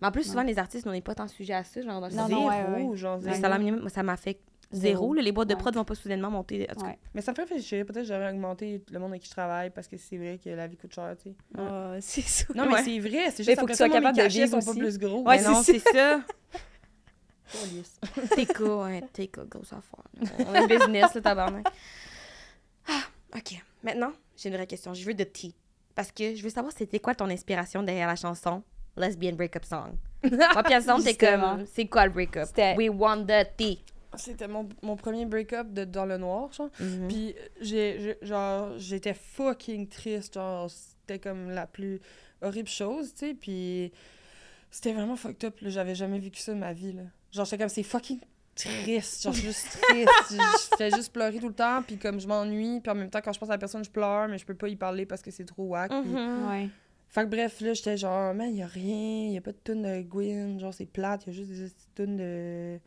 Mais en plus, souvent, les artistes, on n'est pas tant sujet à ça. Genre, dans Non, non, Zéro, ouais, genre, Le salaire minimum, moi, ça m'a fait zéro. Zéro. là. Les boîtes de Ouais. prod vont pas soudainement monter. En tout cas, Ouais. Mais ça me fait réfléchir. Peut-être que j'aurais augmenté le monde avec qui je travaille parce que c'est vrai que la vie coûte cher, tu sais. Ah, c'est ça. Non, mais Ouais. c'est vrai. C'est juste faut que tu sois capable de vivre sont pas aussi. plus gros. Ouais, Mais non, c'est ça. T'es cool, ouais, t'es cool, grosse affaire. On a un business, le tabarnak. Ah, OK. Maintenant, j'ai une vraie question. Je veux de tea. Parce que je veux savoir c'était quoi ton inspiration derrière la chanson Lesbian Breakup Song? Moi, ensemble, t'es comme, c'est quoi le breakup? C'était- We want the tea. C'était mon, mon premier break-up de Dans le Noir, genre. Mhm. Puis, j'ai, j'ai- genre, j'étais fucking triste, genre, c'était comme la plus horrible chose, tu sais, puis c'était vraiment fucked up, là, j'avais jamais vécu ça de ma vie, là. Genre, j'étais comme, c'est fucking triste, genre juste triste. je fais juste pleurer tout le temps, puis comme je m'ennuie, puis en même temps, quand je pense à la personne, je pleure, mais je peux pas y parler parce que c'est trop wack. puis- Mhm. Ouais. Fait que bref, là, j'étais genre, man, y a rien, y a pas de tune de Gwyn, genre c'est plate, y a juste des petites tunes de.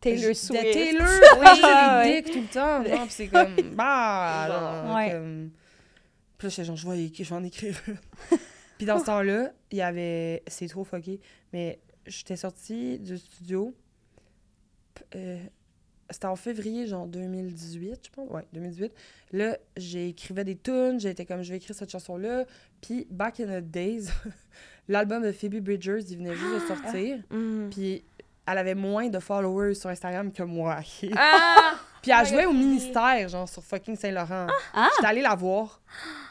Taylor de Swift. Taylor, Ouais, oui, ouais. des dicks tout le temps, genre, pis c'est comme, bah, genre, Ouais. comme... Puis là, j'étais genre, je vais, je vais en écrire. Puis dans ce temps-là, il y avait, c'est trop fucké, mais j'étais sortie du studio, euh, c'était en février, genre 2018, je pense, ouais, 2018. Là, j'écrivais des tunes, j'étais comme, je vais écrire cette chanson-là, puis back in the days, l'album de Phoebe Bridgers, il venait juste de sortir, Mhm. puis elle avait moins de followers sur Instagram que moi. Ah! Puis elle my jouait au ministère, genre sur fucking Saint-Laurent. Ah! J'étais allée la voir.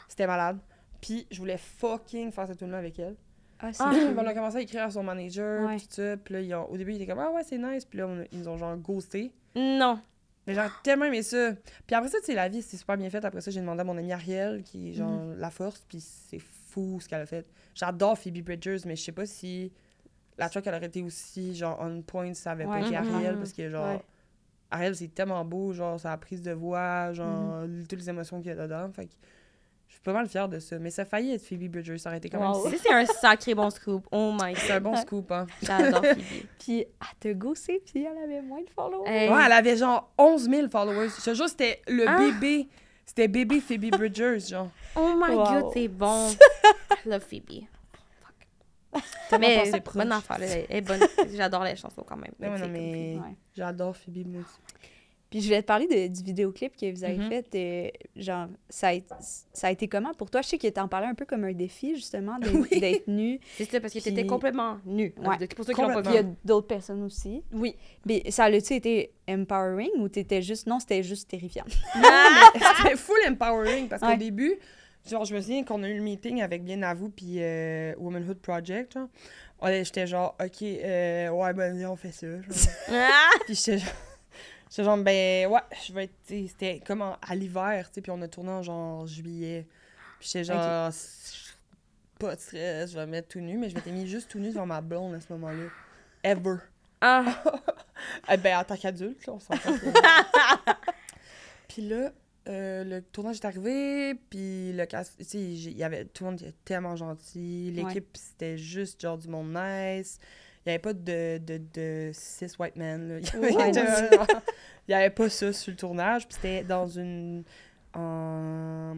C'était malade. Puis je voulais fucking faire cette tune-là avec elle. Ah, c'est Ah. Cool. on a commencé à écrire à son manager, Ouais. tout ça. Puis là, ils ont- au début, ils étaient comme Ah ouais, c'est nice. Puis là, on a- ils nous ont genre ghosté. Non. Mais j'ai tellement aimé ça. Puis après ça, tu sais, la vie, c'est super bien fait. Après ça, j'ai demandé à mon amie Ariel, qui est genre Mhm. la force, puis c'est fou ce qu'elle a fait. J'adore Phoebe Bridgers, mais je sais pas si la track, elle aurait été aussi genre on point si ça avait Ouais. pas été Ariel, Mhm. parce que genre. Ouais. Ariel, c'est tellement beau, genre sa prise de voix, genre toutes les émotions qu'il y a dedans. Fait que pas mal fière de ça. Mais ça a failli être Phoebe Bridgers, ça aurait été quand Wow. même. Ça, c'est un sacré bon scoop. Oh my god. C'est un bon scoop, hein. J'adore Phoebe. Puis, elle te gossé, puis elle avait moins de followers. Hey. Ouais, elle avait genre 11 000 followers. Je te jure, c'était le Ah. bébé. C'était bébé Phoebe Bridgers, genre. Oh my Wow. god, c'est bon. I love Phoebe. Tellement Mais bonne affaire, elle est bonne. J'adore les chansons quand même. Non, mais Ouais. j'adore Phoebe, moi aussi. Puis je voulais te parler de- du vidéoclip que vous avez Mhm. fait. euh, genre, ça a, été- ça a été comment pour toi? Je sais que t'en parlais un peu comme un défi, justement, d'être nu. C'est ça, parce que t'étais complètement nue. Ouais. Pour qu'ils l'ont pas Puis il y vu. a d'autres personnes aussi. Oui. Mais ça a-tu été empowering ou t'étais juste... Non, c'était juste terrifiant? C'était full empowering parce qu'au début, genre, je me souviens qu'on a eu le meeting avec Bien à vous puis euh, Womanhood Project, genre. J'étais genre, OK, euh, ouais, ben, viens, on fait ça. genre. Puis j'étais genre, j'étais genre, ben ouais, je vais être. C'était comme en- à l'hiver, tu sais, puis on a tourné en genre juillet. Puis j'étais genre, pas de stress, je vais me mettre tout nu, mais je m'étais mis juste tout nu devant ma blonde à ce moment-là. Ever. Ah! Eh ben, en tant qu'adulte, là, on que- puis là, euh, le tournage est arrivé, puis le cast, tu sais, y avait, tout le monde était tellement gentil. L'équipe, c'était juste genre du monde nice. Il n'y avait pas de, de, de six white men. Il y avait, pas ça sur le tournage, puis c'était dans une... en-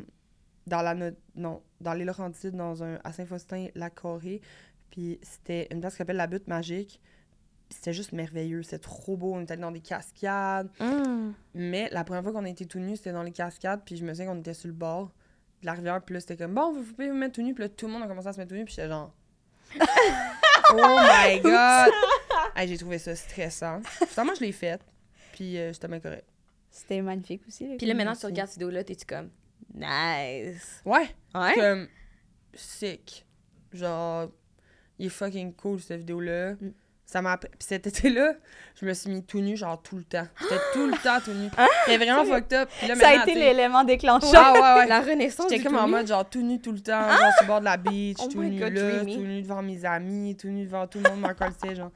dans la... no- Non, dans les Laurentides, dans un... à Saint-Faustin, la Corée. Puis c'était une place qui s'appelle la Butte Magique. C'était juste merveilleux, c'était trop beau. On était dans des cascades. Hum. Mais la première fois qu'on a été tout nus, c'était dans les cascades. Puis je me souviens qu'on était sur le bord de la rivière. Puis là, c'était comme, bon, vous pouvez vous mettre tout nu. Puis là, tout le monde a commencé à se mettre tout nu. Puis j'étais genre, oh my god! Hey, J'ai trouvé ça stressant. Finalement, je l'ai fait. Puis euh, c'était bien correct. C'était magnifique aussi. Puis là, maintenant, tu regardes cette vidéo-là, t'es-tu comme. Nice! Ouais, Ouais? comme sick. Genre, il est fucking cool cette vidéo-là. Mm. Ça m'a Puis cet été-là, je me suis mis tout nu, genre tout le temps. J'étais tout le temps tout nu. Ah! C'était vraiment fucked up. Puis là, Ça a été l'élément déclencheur. Ah ouais, ouais. La renaissance J'étais comme tout en mode genre tout nu tout le temps, genre sur le bord de la beach, Oh tout nu God, là, tout nu devant mes amis, tout nu devant tout le monde m'en genre.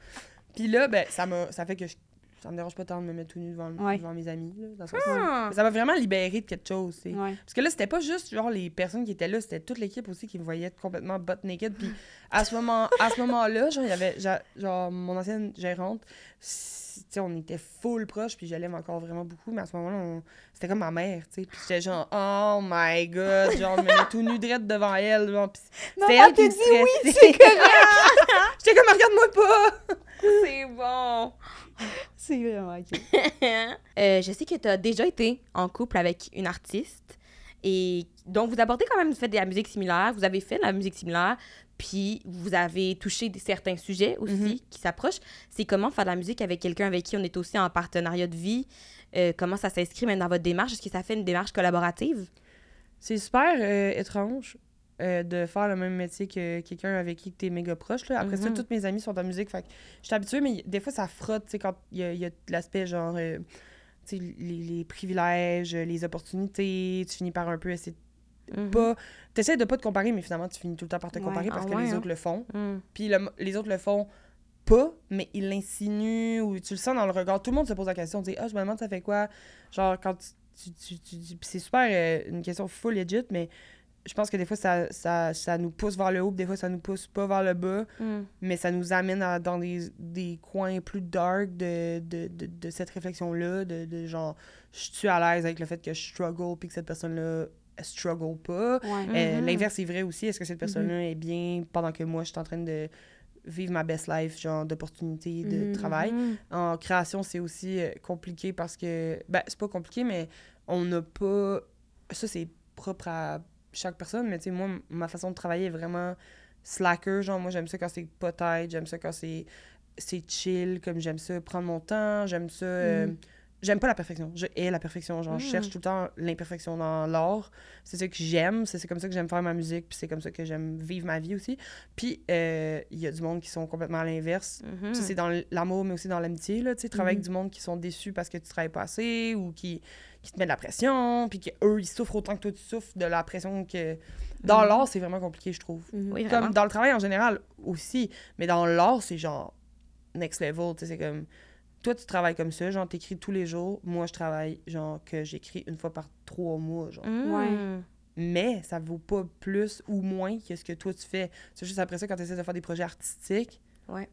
Puis là, ben, ça ça fait que je- ça me dérange pas tant de me mettre tout nu devant, Ouais. devant mes amis, là, dans Ah. Ça m'a vraiment libéré de quelque chose. Ouais. Parce que là, c'était pas juste genre les personnes qui étaient là, c'était toute l'équipe aussi qui me voyait complètement butt naked. Puis à ce moment, moment-là, genre, il y avait j'a- genre mon ancienne gérante, sais, on était full proche, puis je l'aime encore vraiment beaucoup, mais à ce moment-là, on- c'était comme ma mère, tu sais. Puis j'étais genre, oh my god, genre, je me mets tout nu drette devant elle, genre, puis c'était elle qui me dit stressait. c'est correct. J'étais comme, regarde-moi pas! C'est bon! C'est vraiment ok. Euh, je sais que tu as déjà été en couple avec une artiste et donc vous abordez quand même, vous faites de la musique similaire, vous avez fait de la musique similaire, puis vous avez touché des- certains sujets aussi Mhm. qui s'approchent. C'est comment faire de la musique avec quelqu'un avec qui on est aussi en partenariat de vie? Euh, comment ça s'inscrit même dans votre démarche? Est-ce que ça fait une démarche collaborative? C'est super euh, étrange euh, de faire le même métier que quelqu'un avec qui tu es méga proche. Là. Après ça, Mhm. toutes mes amies sont en musique. Fait je suis habituée, mais des fois, ça frotte, tu sais, quand il y a, l'aspect genre, les, les privilèges, les opportunités. Tu finis par un peu essayer Mhm. de pas. Tu essaies de pas te comparer, mais finalement, tu finis tout le temps par te Ouais. comparer parce Ah que ouais, les hein? autres le font. Mhm. Puis le- les autres le font pas, mais il l'insinue ou tu le sens dans le regard. Tout le monde se pose la question, dit Ah, je me demande ça fait quoi? Genre, quand tu. tu, tu, tu- puis c'est super euh, une question full legit, mais je pense que des fois, ça, ça, ça nous pousse vers le haut, des fois, ça nous pousse pas vers le bas, Mm. mais ça nous amène à- dans des, des coins plus dark de, de, de, de cette réflexion-là, de, de genre, je suis à l'aise avec le fait que je struggle, puis que cette personne-là, elle struggle pas. Ouais. Euh, Mhm. L'inverse est vrai aussi. Est-ce que cette personne-là est bien pendant que moi, je suis en train de vivre ma best life, genre d'opportunités, de Mhm. travail? En création, c'est aussi euh, compliqué parce que... Ben, c'est pas compliqué, mais on n'a pas... Ça, c'est propre à chaque personne, mais tu sais, moi, ma façon de travailler est vraiment slacker. Genre, moi, j'aime ça quand c'est pas tight, j'aime ça quand c'est c'est chill, comme j'aime ça prendre mon temps, j'aime ça... euh, Mhm. J'aime pas la perfection. Je hais la perfection. Genre, je cherche tout le temps l'imperfection dans l'art. C'est ça que j'aime. C'est comme ça que j'aime faire ma musique. Puis c'est comme ça que j'aime vivre ma vie aussi. Puis euh, il y a du monde qui sont complètement à l'inverse. Mhm. Ça, c'est dans l'amour, mais aussi dans l'amitié. Tu sais, travailler avec du monde qui sont déçus parce que tu travailles pas assez ou qui, qui te met de la pression. Puis qu'eux, ils souffrent autant que toi, tu souffres de la pression que. Dans Mhm. l'art, c'est vraiment compliqué, je trouve. Oui. Comme dans le travail en général aussi. Mais dans l'art, c'est genre next level. Tu sais, c'est comme. Toi, tu travailles comme ça, genre, t'écris tous les jours. Moi, je travaille, genre, que j'écris une fois par trois mois, genre. Mhm. Mais ça vaut pas plus ou moins que ce que toi, tu fais. C'est juste après ça, quand tu essaies de faire des projets artistiques, Ouais.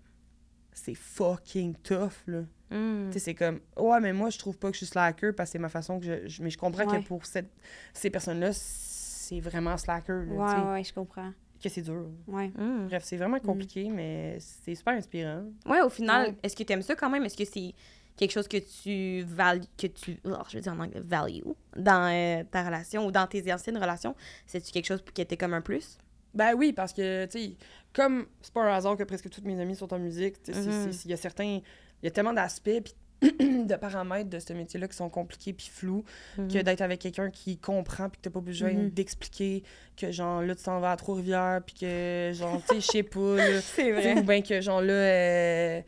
c'est fucking tough, là. Mhm. Tu sais, c'est comme, ouais, mais moi, je trouve pas que je suis slacker parce que c'est ma façon que je. je- mais je comprends Ouais. que pour cette, ces personnes-là, c'est vraiment slacker, là, Ouais, ouais, je comprends. Que c'est dur. Ouais. Mhm. Bref, c'est vraiment compliqué, mais c'est super inspirant. Ouais, au final, Ouais. est-ce que tu aimes ça quand même? Est-ce que c'est quelque chose que tu values, que tu, oh, je veux dire en anglais, value dans euh, ta relation ou dans tes anciennes relations? C'est-tu quelque chose qui était comme un plus? Ben oui, parce que, tu sais, comme c'est pas un hasard que presque toutes mes amies sont en musique, Mhm. c'est- il y a certains, il y a tellement d'aspects puis de paramètres de ce métier-là qui sont compliqués puis flous, que Mhm. d'être avec quelqu'un qui comprend puis que t'as pas besoin Mhm. d'expliquer que, genre, là, tu t'en vas à Trois-Rivières puis que, genre, tu sais, je sais pas, là, C'est sais, ou bien que, genre, là, euh,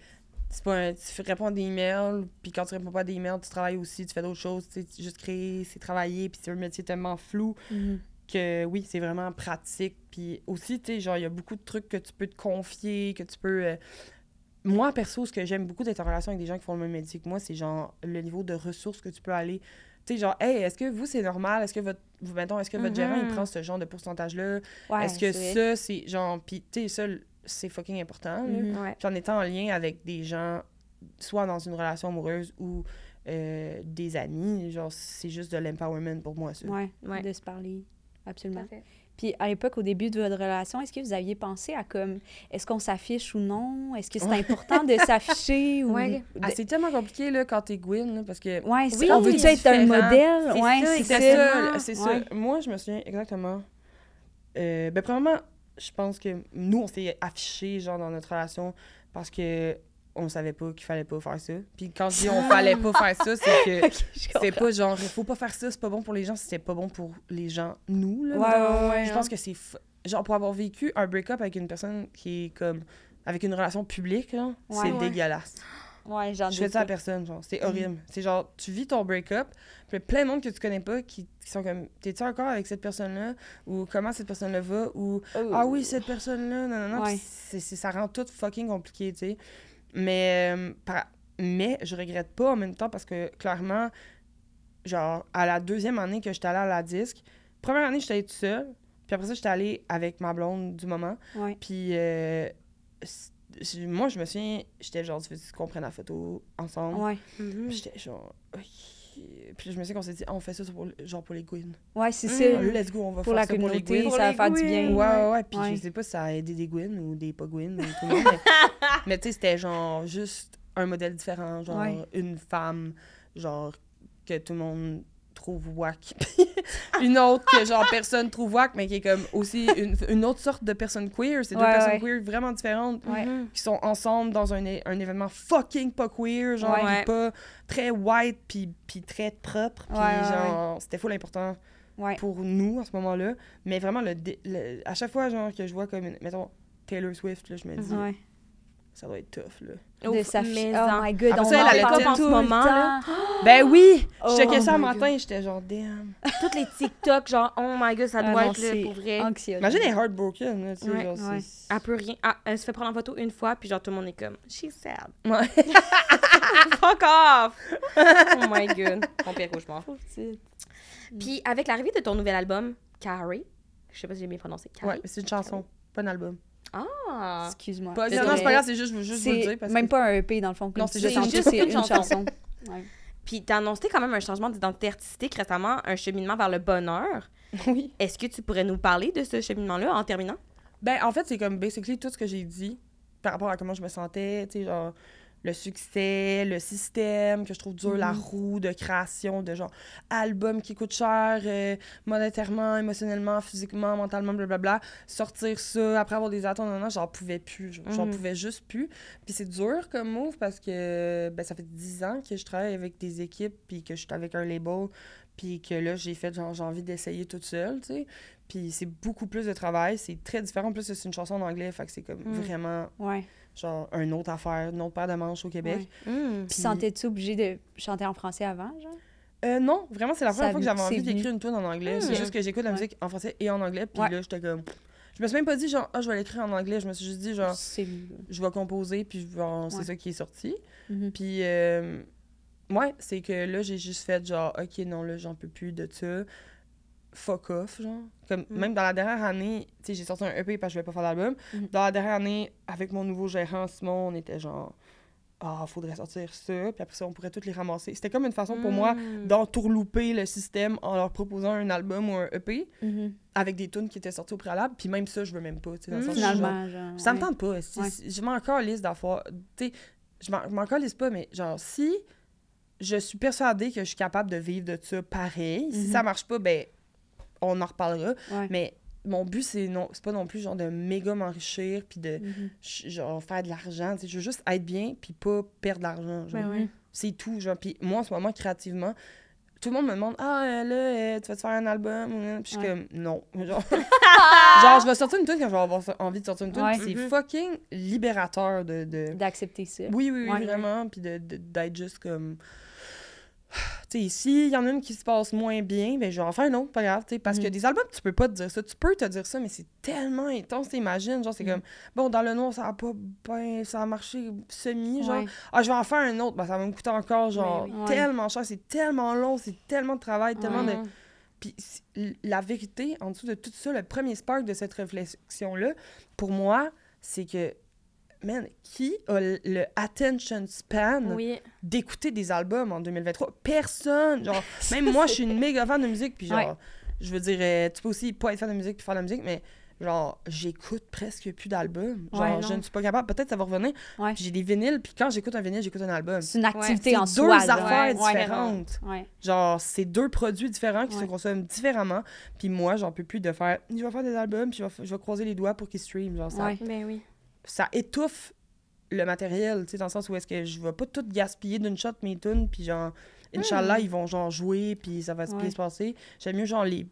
pas un- tu réponds à des emails, puis quand tu réponds pas à des emails, tu travailles aussi, tu fais d'autres choses, tu sais, juste créer, c'est travailler, puis c'est un métier tellement flou Mhm. que oui, c'est vraiment pratique. Puis aussi, tu sais, genre, il y a beaucoup de trucs que tu peux te confier, que tu peux. euh, Moi, perso, ce que j'aime beaucoup d'être en relation avec des gens qui font le même métier que moi, c'est genre le niveau de ressources que tu peux aller. Tu sais, genre, hey, est-ce que vous, c'est normal? Est-ce que votre. Vous, mettons, est-ce que votre gérant, il Mhm. prend ce genre de pourcentage-là? Ouais, est-ce que ça, c'est genre. Puis, tu sais, ça, c'est fucking important. là. Mhm. Ouais. Puis en étant en lien avec des gens, soit dans une relation amoureuse ou euh, des amis, genre, c'est juste de l'empowerment pour moi, ça. Ouais, Ouais. de se parler. Absolument. Parfait. Puis à l'époque, au début de votre relation, est-ce que vous aviez pensé à comme, est-ce qu'on s'affiche ou non? Est-ce que c'est important de s'afficher ou... Ouais. Ah, c'est tellement compliqué là, quand t'es Gwyn, là, parce que Ouais, Oui, on veut-tu être un modèle? Ouais, c'est ça. c'est ça. Ouais. Moi, je me souviens exactement. Euh, ben, premièrement, je pense que nous, on s'est affichés, genre, dans notre relation parce que on savait pas qu'il fallait pas faire ça. Puis quand je dis on fallait pas faire ça, c'est que Ok, je c'était comprends. pas genre, faut pas faire ça, c'est pas bon pour les gens, c'était pas bon pour les gens, nous, là. Ouais, ouais, ouais, Je hein. pense que c'est. f- Genre, pour avoir vécu un break-up avec une personne qui est comme. avec une relation publique, c'est dégueulasse. Ouais, j'en Je fais ça à personne, genre. Mm. C'est horrible. C'est genre, tu vis ton break-up, puis plein de monde que tu connais pas qui, qui sont comme, t'es-tu encore avec cette personne-là? Ou comment cette personne-là va? Ou, ah oui, cette personne-là, non, non, non. Ouais. Puis c'est- c'est- ça rend tout fucking compliqué, tu sais. Mais, euh, par- mais je regrette pas en même temps parce que clairement, genre, à la deuxième année que j'étais allée à la disque, première année, j'étais allée toute seule. Puis après ça, j'étais allée avec ma blonde du moment. Ouais. Puis euh, moi, je me souviens, j'étais genre, tu veux qu'on prenne la photo ensemble? Ouais. Puis j'étais genre, ok. Puis je me souviens qu'on s'est dit, Ah, on fait ça pour, genre pour les Gwyn. Ouais, c'est Mm. Ça. let's go, on va Pour faire la ça pour les ça va faire du bien. Ouais, ouais, ouais. Puis Ouais. je sais pas si ça a aidé des Gwyn ou des pas Gwyn ou tout le monde. Mais, mais tu sais, c'était genre juste un modèle différent. Genre Ouais. une femme, genre que tout le monde trouve. Puis une autre que genre personne trouve whack, mais qui est comme aussi une, une autre sorte de personne queer. C'est deux Ouais, personnes queer vraiment différentes. Ouais. Qui sont ensemble dans un, un événement fucking pas queer, genre, pas très white, puis, puis très propre, puis genre, c'était full important Ouais. pour nous à ce moment-là, mais vraiment, le, à chaque fois, genre, que je vois comme, une- mettons, Taylor Swift, là, je me dis. Ça doit être tough, là. de Ouf, sa fille. mais Oh my god, Après on ça, elle en parle en tout ce le moment, temps. là. Ben oui! Oh je checkais ça un matin, j'étais genre, damn. Toutes les TikTok, genre, oh my god, ça Ah doit non, être là, c'est pour vrai. anxiogène. Imagine elle est heartbroken, là, tu sais, Ouais, genre, ouais. Elle peut rien. Ah, elle se fait prendre en photo une fois, puis genre, tout le monde est comme, she's sad. Ouais. Fuck off! oh my god. Mon pire cauchemar. Petite. Puis avec l'arrivée de ton nouvel album, Carrie, je sais pas si j'ai bien prononcé, Ouais, Carrie? mais c'est une chanson, pas un album. Ah! Excuse-moi. Pas, non, c'est pas grave, c'est juste, je veux juste vous le C'est dire. Parce même que... pas un EP dans le fond. comme Non, c'est juste- une une chanson. chanson. Ouais. Puis t'as annoncé quand même un changement d'identité artistique récemment, un cheminement vers le bonheur. Oui. Est-ce que tu pourrais nous parler de ce cheminement-là en terminant? Ben, en fait, c'est comme basically tout ce que j'ai dit par rapport à comment je me sentais, tu sais, genre le succès, le système que je trouve dur, la Mhm. roue de création de genre album qui coûte cher euh, monétairement, émotionnellement, physiquement, mentalement, blablabla. Sortir ça après avoir des attentes, non, non, j'en pouvais plus. J'en Mhm. pouvais juste plus. Puis c'est dur comme move parce que ben, ça fait 10 ans que je travaille avec des équipes puis que je suis avec un label puis que là, j'ai fait genre, j'ai envie d'essayer toute seule, tu sais. Puis c'est beaucoup plus de travail, c'est très différent. En plus, c'est une chanson en anglais, fait que c'est comme Mm. vraiment, Ouais. Genre, une autre affaire, une autre paire de manches au Québec. Ouais. Hmm. Puis sentais-tu obligé de chanter en français avant, genre? Euh, non, vraiment, c'est la première Ça fois que j'avais envie d'écrire une tune en anglais. C'est juste que j'écoute la Ouais. musique en français et en anglais, puis Ouais. là, j'étais comme... Je me suis même pas dit, genre, ah, je vais l'écrire en anglais. Je me suis juste dit, genre, je vais composer, puis genre, c'est ça qui est sorti. Mhm. Puis, euh, ouais, c'est que là, j'ai juste fait genre, OK, non, là, j'en peux plus de ça. Fuck off, genre. Comme, Mm. Même dans la dernière année, tu sais, j'ai sorti un EP parce que je vais pas faire d'album. Mhm. Dans la dernière année, avec mon nouveau gérant, Simon, on était genre, ah, faudrait sortir ça. Puis après ça, on pourrait toutes les ramasser. C'était comme une façon pour moi Hmm. d'entourlouper le système en leur proposant un album ou un EP Mhm. avec des tunes qui étaient sorties au préalable. Puis même ça, je veux même pas, tu sais, dans le sens où je suis genre, Finalement, genre. ça me tente pas. Si- Ouais. si- je m'en calisse d'affaires. Tu sais, je m'en- calisse pas, mais genre, si je suis persuadée que je suis capable de vivre de ça pareil, si Mhm. ça marche pas, ben, on en reparlera. Ouais. Mais mon but, c'est non, c'est pas non plus genre de méga m'enrichir puis de Mhm. genre faire de l'argent. Tu sais, Je veux juste être bien puis pas perdre de l'argent. genre. Ben ouais. C'est tout. Genre. Puis moi, en ce moment, créativement, tout le monde me demande Ah, euh, là, euh, tu vas te faire un album Puis je suis Ouais. comme Non. Genre, genre, je vais sortir une tune quand je vais avoir envie de sortir une tune. Ouais. C'est Mhm. fucking libérateur de. de... D'accepter ça. Oui, oui, oui, Ouais. vraiment. Puis de- de- d'être juste comme. Tu sais, y en a une qui se passe moins bien, ben je vais en faire une autre, pas grave, tu sais. Parce que Mhm. des albums, tu peux pas te dire ça. Tu peux te dire ça, mais c'est tellement intense, t'imagines. Genre, c'est Mhm. comme, bon, dans le noir, ça a pas ben, ça a marché semi, genre. Ah, je vais en faire un autre, ben, ça va me coûter encore, genre, oui. tellement cher. C'est tellement long, c'est tellement de travail, tellement de. Puis la vérité, en dessous de tout ça, le premier spark de cette réflexion-là, pour moi, c'est que, man, qui a le- attention span Oui. d'écouter des albums en 2023? Personne! Genre, même moi, je suis une méga fan de musique, puis genre, Ouais. je veux dire, euh, tu peux aussi pas être fan de musique puis faire de la musique, mais genre, j'écoute presque plus d'albums. Genre, Ouais, je ne suis pas capable. Peut-être ça va revenir. Ouais. J'ai des vinyles, puis quand j'écoute un vinyle, j'écoute un album. C'est une activité en deux affaires différentes. Genre, c'est deux produits différents qui se consomment différemment. Puis moi, j'en peux plus de faire. Je vais faire des albums, puis je vais, f- je vais croiser les doigts pour qu'ils streament. Genre, ça, Ouais. Ben oui. Ça étouffe le matériel, tu sais, dans le sens où est-ce que je vais pas tout gaspiller d'une shot mes tunes, puis genre, Inch'Allah, ils vont genre jouer, puis ça va se Ouais. bien se passer. J'aime mieux genre les.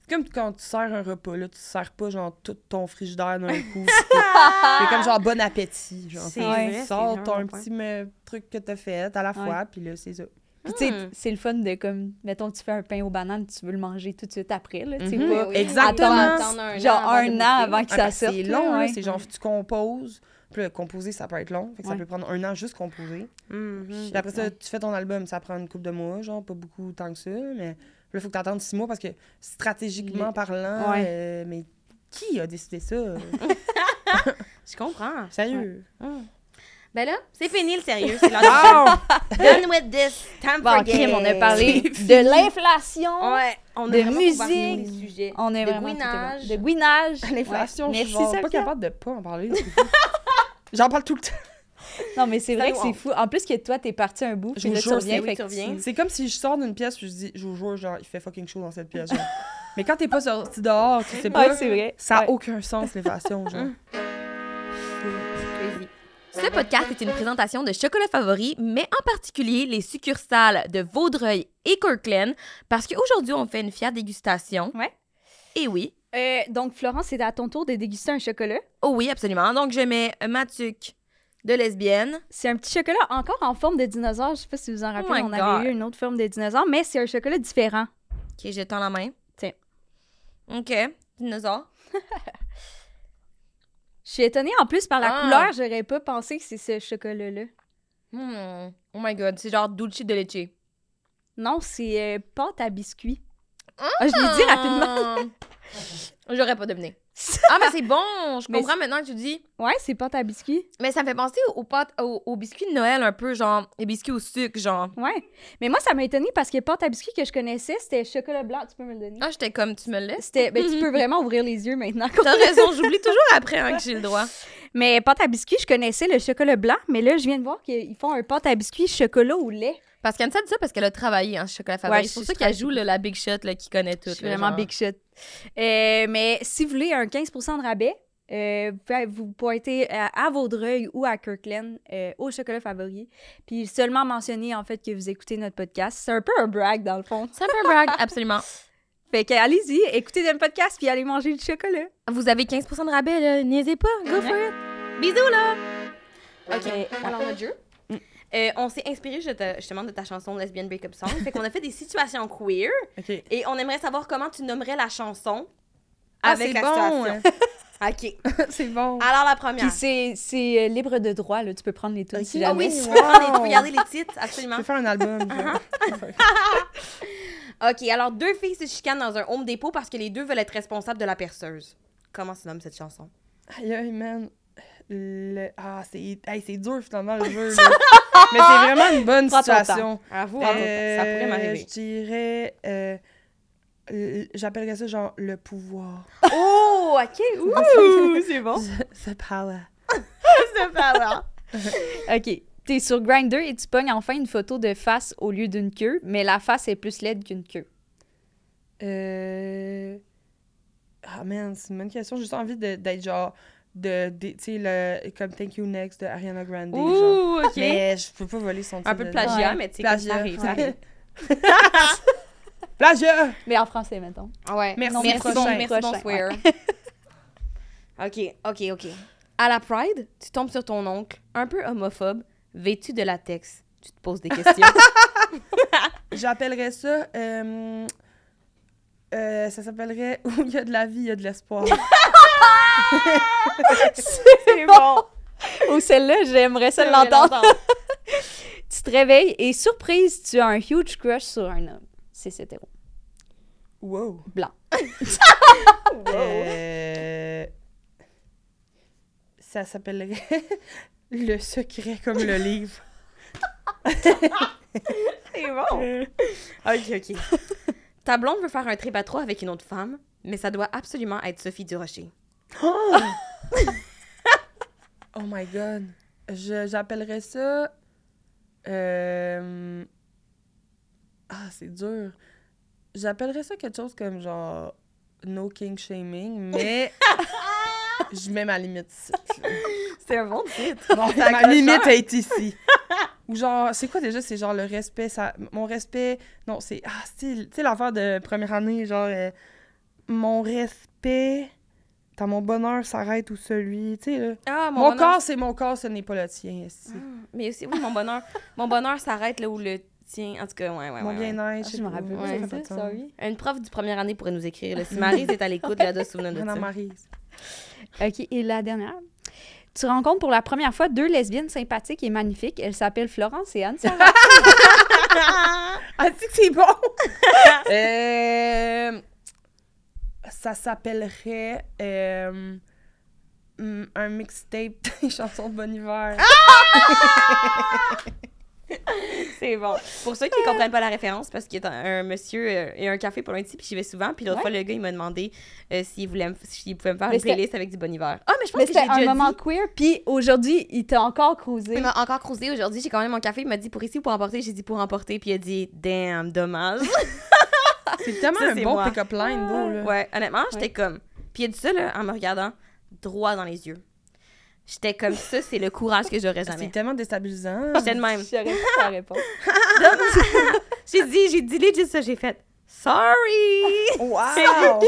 C'est comme quand tu sers un repas, là, tu sers pas genre tout ton frigidaire d'un coup. C'est comme genre bon appétit. Genre, Tu sors ton petit me- truc que t'as fait à la fois, puis là, c'est ça. Puis tu sais, Hmm. c'est le fun de comme, mettons, tu fais un pain aux bananes, tu veux le manger tout de suite après, là. Tu sais, Mhm. pas Oui, Exactement. attendre un genre an un an avant que Ah, ça que sorte. c'est long, ouais. c'est genre, tu composes. Puis là, composer, ça peut être long. Fait que ça peut prendre un an juste composer. Mhm. Puis après ça, tu fais ton album, ça prend une couple de mois, genre, pas beaucoup tant que ça, mais là, il faut que tu attendes six mois parce que stratégiquement parlant, Ouais. euh, mais qui a décidé ça? Je comprends. Sérieux? Ben là, c'est fini le sérieux. C'est Done with this. Time Bon, for crime, on a parlé de l'inflation. Ouais, on a de musique. les sujets. On est de bon. De gouinage. L'inflation, Ouais. je suis pas capable de pas en parler. J'en parle tout le temps. Non, mais c'est vrai que c'est fou. En plus que toi, t'es parti un bout, Je puis là, tu jure, reviens. c'est- oui, fait tu que reviens. C'est comme si je sors d'une pièce puis je dis, je vous jure, genre, il fait fucking chaud dans cette pièce. genre. Mais quand t'es pas sorti dehors, tu sais pas. Ouais, c'est vrai. Ça a Ouais. aucun sens, l'inflation, genre. Ce podcast est une présentation de chocolat favori, mais en particulier les succursales de Vaudreuil et Kirkland, parce qu'aujourd'hui, on fait une fière dégustation. Ouais. Et oui. Euh, donc, Florence, c'est à ton tour de déguster un chocolat. Oh oui, absolument. Donc, je mets ma tuque de lesbienne. C'est un petit chocolat encore en forme de dinosaure. Je sais pas si vous en rappelez, Oh on God. avait eu une autre forme de dinosaure, mais c'est un chocolat différent. Ok, je tends la main. Tiens. Ok, dinosaure. Je suis étonnée en plus par la Ah. couleur, j'aurais pas pensé que c'est ce chocolat-là. Hmm. Oh my god, c'est genre dulce de leche. Non, c'est euh, pâte à biscuits. Ah, je l'ai dit rapidement. J'aurais pas deviné. Ah, mais c'est bon! Je comprends maintenant que tu dis. Ouais, c'est pâte à biscuits. Mais ça me fait penser aux, pâtes, aux, aux biscuits de Noël un peu, genre, les biscuits au sucre, genre. Ouais. Mais moi, ça m'a étonnée parce que pâte à biscuits que je connaissais, c'était chocolat blanc. Tu peux me le donner? Ah, j'étais comme, tu me le laisses? C'était, ben, tu peux vraiment ouvrir les yeux maintenant. T'as raison, j'oublie toujours après hein, que j'ai le droit. Mais pâte à biscuits, je connaissais le chocolat blanc, mais là, je viens de voir qu'ils font un pâte à biscuits chocolat au lait. Parce qu'Anne dit ça parce qu'elle a travaillé en chocolat favori. Ouais, c'est pour ça qu'elle joue là, la big shot qui connaît tout. Je suis là, vraiment genre. big shot. Euh, mais si vous voulez un 15 de rabais, euh, vous pouvez vous pointez à, à Vaudreuil ou à Kirkland euh, au chocolat favori. Puis seulement mentionner en fait que vous écoutez notre podcast. C'est un peu un brag dans le fond. C'est un peu un brag, absolument. Fait que allez-y, écoutez notre podcast puis allez manger du chocolat. Vous avez 15 de rabais. Niaisez pas. Go for it. Bisous, là. OK, alors notre jeu. Euh, on s'est inspiré je te- justement de ta chanson Lesbian Breakup Song. fait qu'on a fait des situations queer et on aimerait savoir comment tu nommerais la chanson Ah, avec la bon. situation. OK. c'est bon. Alors la première. Puis c'est, euh, libre de droit, là. Tu peux prendre les tunes si Ah jamais. oui, tu Wow. peux, prendre les- garder les titres, Je absolument. vais faire un album. OK, alors deux filles se chicanent dans un home dépôt parce que les deux veulent être responsables de la perceuse. Comment se nomme cette chanson? Aïe, aïe, man. Le... Ah, c'est hey, dur finalement le jeu. Mais c'est vraiment une bonne Prends situation. Avoue, Euh, ça pourrait m'arriver. Je dirais. euh, J'appellerais ça genre le pouvoir. Oh, OK. Ouh, c'est bon. The power. C'est pas là. OK. T'es sur Grindr et tu pognes enfin une photo de face au lieu d'une queue, mais la face est plus laide qu'une queue. Euh... Ah man, c'est une bonne question. J'ai juste envie d'être genre. De, de- tu sais, le- comme Thank You Next de Ariana Grande. genre. Ouh, OK. Mais je peux pas voler son titre. Un peu de plagiat, Ouais. mais tu sais, comme ça Plagiat. arrive, ça arrive. Plagiat! Mais en français, mettons. Ouais. Merci, Non, prochain. bon, merci, Prochain, bonsoir. OK, OK, OK. À la Pride, tu tombes sur ton oncle, un peu homophobe, vêtu de latex. Tu te poses des questions. J'appellerais ça. euh, euh, ça s'appellerait Où il y a de la vie, il y a de l'espoir. C'est bon! Ou celle-là, j'aimerais ça l'entendre. Tu te réveilles et surprise, tu as un huge crush sur un homme. C'est hétéro. wow. Blanc. Euh, ça s'appellerait Le secret comme le livre. C'est bon. OK, OK. Ta blonde veut faire un trip à trois avec une autre femme, mais ça doit absolument être Sophie Durocher. Oh, oh my god. J'appellerais ça. euh, Ah, c'est dur. J'appellerais ça quelque chose comme genre. No king shaming, mais. Je mets ma limite ici. C'est un bon titre. Bon, ma limite est ici. Ou genre, c'est quoi déjà? C'est genre le respect, ça... Mon respect... Non, c'est... Ah, c'est- tu sais, l'affaire de première année, genre... euh, mon respect... Dans mon bonheur s'arrête ou celui, tu sais, là. Ah, Mon, bonheur- corps, c'est mon corps, ce n'est pas le tien, ici. Mais aussi, oui, mon bonheur. mon bonheur s'arrête là où le tien. En tout cas, ouais, ouais, mon ouais, bien-être, Ah, je me rappelle Ouais, Ça de de ça, sorry. Une prof du première année pourrait nous écrire. là. Si Maryse est à l'écoute, là, doit se souvenir de Anna ça. Maryse. OK, et la dernière. Tu rencontres pour la première fois deux lesbiennes sympathiques et magnifiques. Elles s'appellent Florence et Anne. Ah, tu sais que c'est bon? Euh, Ça s'appellerait... euh, hum, Un mixtape des chansons de Bon Hiver. C'est bon. Pour ceux qui ne comprennent pas la référence, parce qu'il y a un, un monsieur euh, et un café pour loin d'ici, puis j'y vais souvent. Puis l'autre Ouais. fois, le gars, il m'a demandé euh, s'il voulait me- s'il pouvait me faire Mais une playlist avec du bon hiver. Ah, mais je pense Mais que j'ai un déjà moment dit. queer, puis aujourd'hui, il t'a encore cruisé. Il m'a encore croisé aujourd'hui. J'ai quand même mon café. Il m'a dit pour ici ou pour emporter? J'ai dit pour emporter. Puis il a dit damn, dommage. C'est tellement Ça, un c'est bon pick-up line, beau, là. ouais, honnêtement, j'étais comme. Puis il a dit ça, là, en me regardant droit dans les yeux. J'étais comme ça, c'est le courage que j'aurais C'est jamais. tellement déstabilisant. J'étais de même. J'aurais pas la réponse. J'ai dit, j'ai dit legit ça, j'ai fait. Sorry! Wow!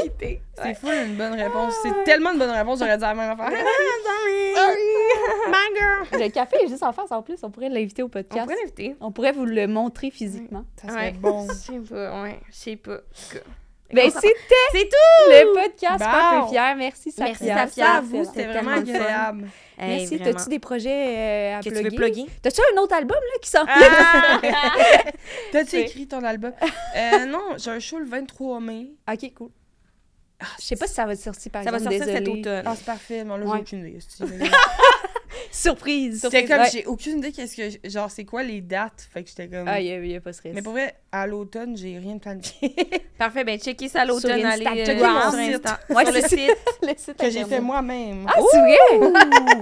C'est fou une bonne réponse. C'est tellement une bonne réponse, j'aurais dit la même affaire. My girl! Le café est juste en face en plus. On pourrait l'inviter au On podcast. pourrait l'inviter. On pourrait vous le montrer physiquement. Ça serait Ouais. bon. Je sais pas, ouais, je sais pas. Ben, c'était C'est tout! le podcast peu fier. Merci, Safia. Merci, Safia. À vous, c'était vraiment agréable. Hey, Merci. vraiment. T'as-tu des projets euh, à que tu plugger? veux plugger? T'as-tu un autre album là, qui sort? Ah! T'as-tu écrit ton album? Euh, non, j'ai un show le 23 mai. ok, cool. Je sais pas si ça va sortir par Ça va sortir cet automne. Ah, c'est parfait. Mais là, j'ai Ouais. aucune idée. Surprise. J'étais surprise. comme, Ouais. j'ai aucune idée qu'est-ce que. Genre, c'est quoi les dates? Fait que j'étais comme. Ah, il y, a- il y a pas de stress. Mais pour vrai, à l'automne, j'ai rien de planifié. Parfait, ben checkez ça à l'automne, Sur allez Instagram. euh, sur site. Insta. Ouais, sur le site. le site que j'ai fait moi-même. Ah, c'est vrai?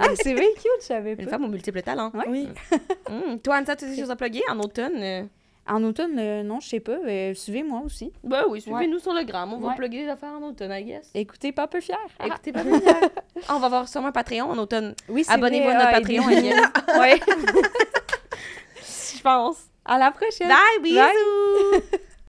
Ah, c'est bien cute, je savais Une pas. femme aux multiples talents. Ouais. Oui. Hum, Toi, Anita, tu as des choses à plugger en automne? euh? En automne, euh, non, je sais pas. euh, Suivez-moi aussi. Ben oui, suivez-nous sur le gram. On va Ouais. plugger des affaires en automne, I guess. Écoutez, pas peu fier. Ah. Écoutez, pas mal. Ah, On va avoir sûrement un Patreon en automne. Oui, c'est Abonnez-vous à notre Ah, Patreon, aidez- I guess. ouais. Je pense. À la prochaine. Bye, bisous! Bye.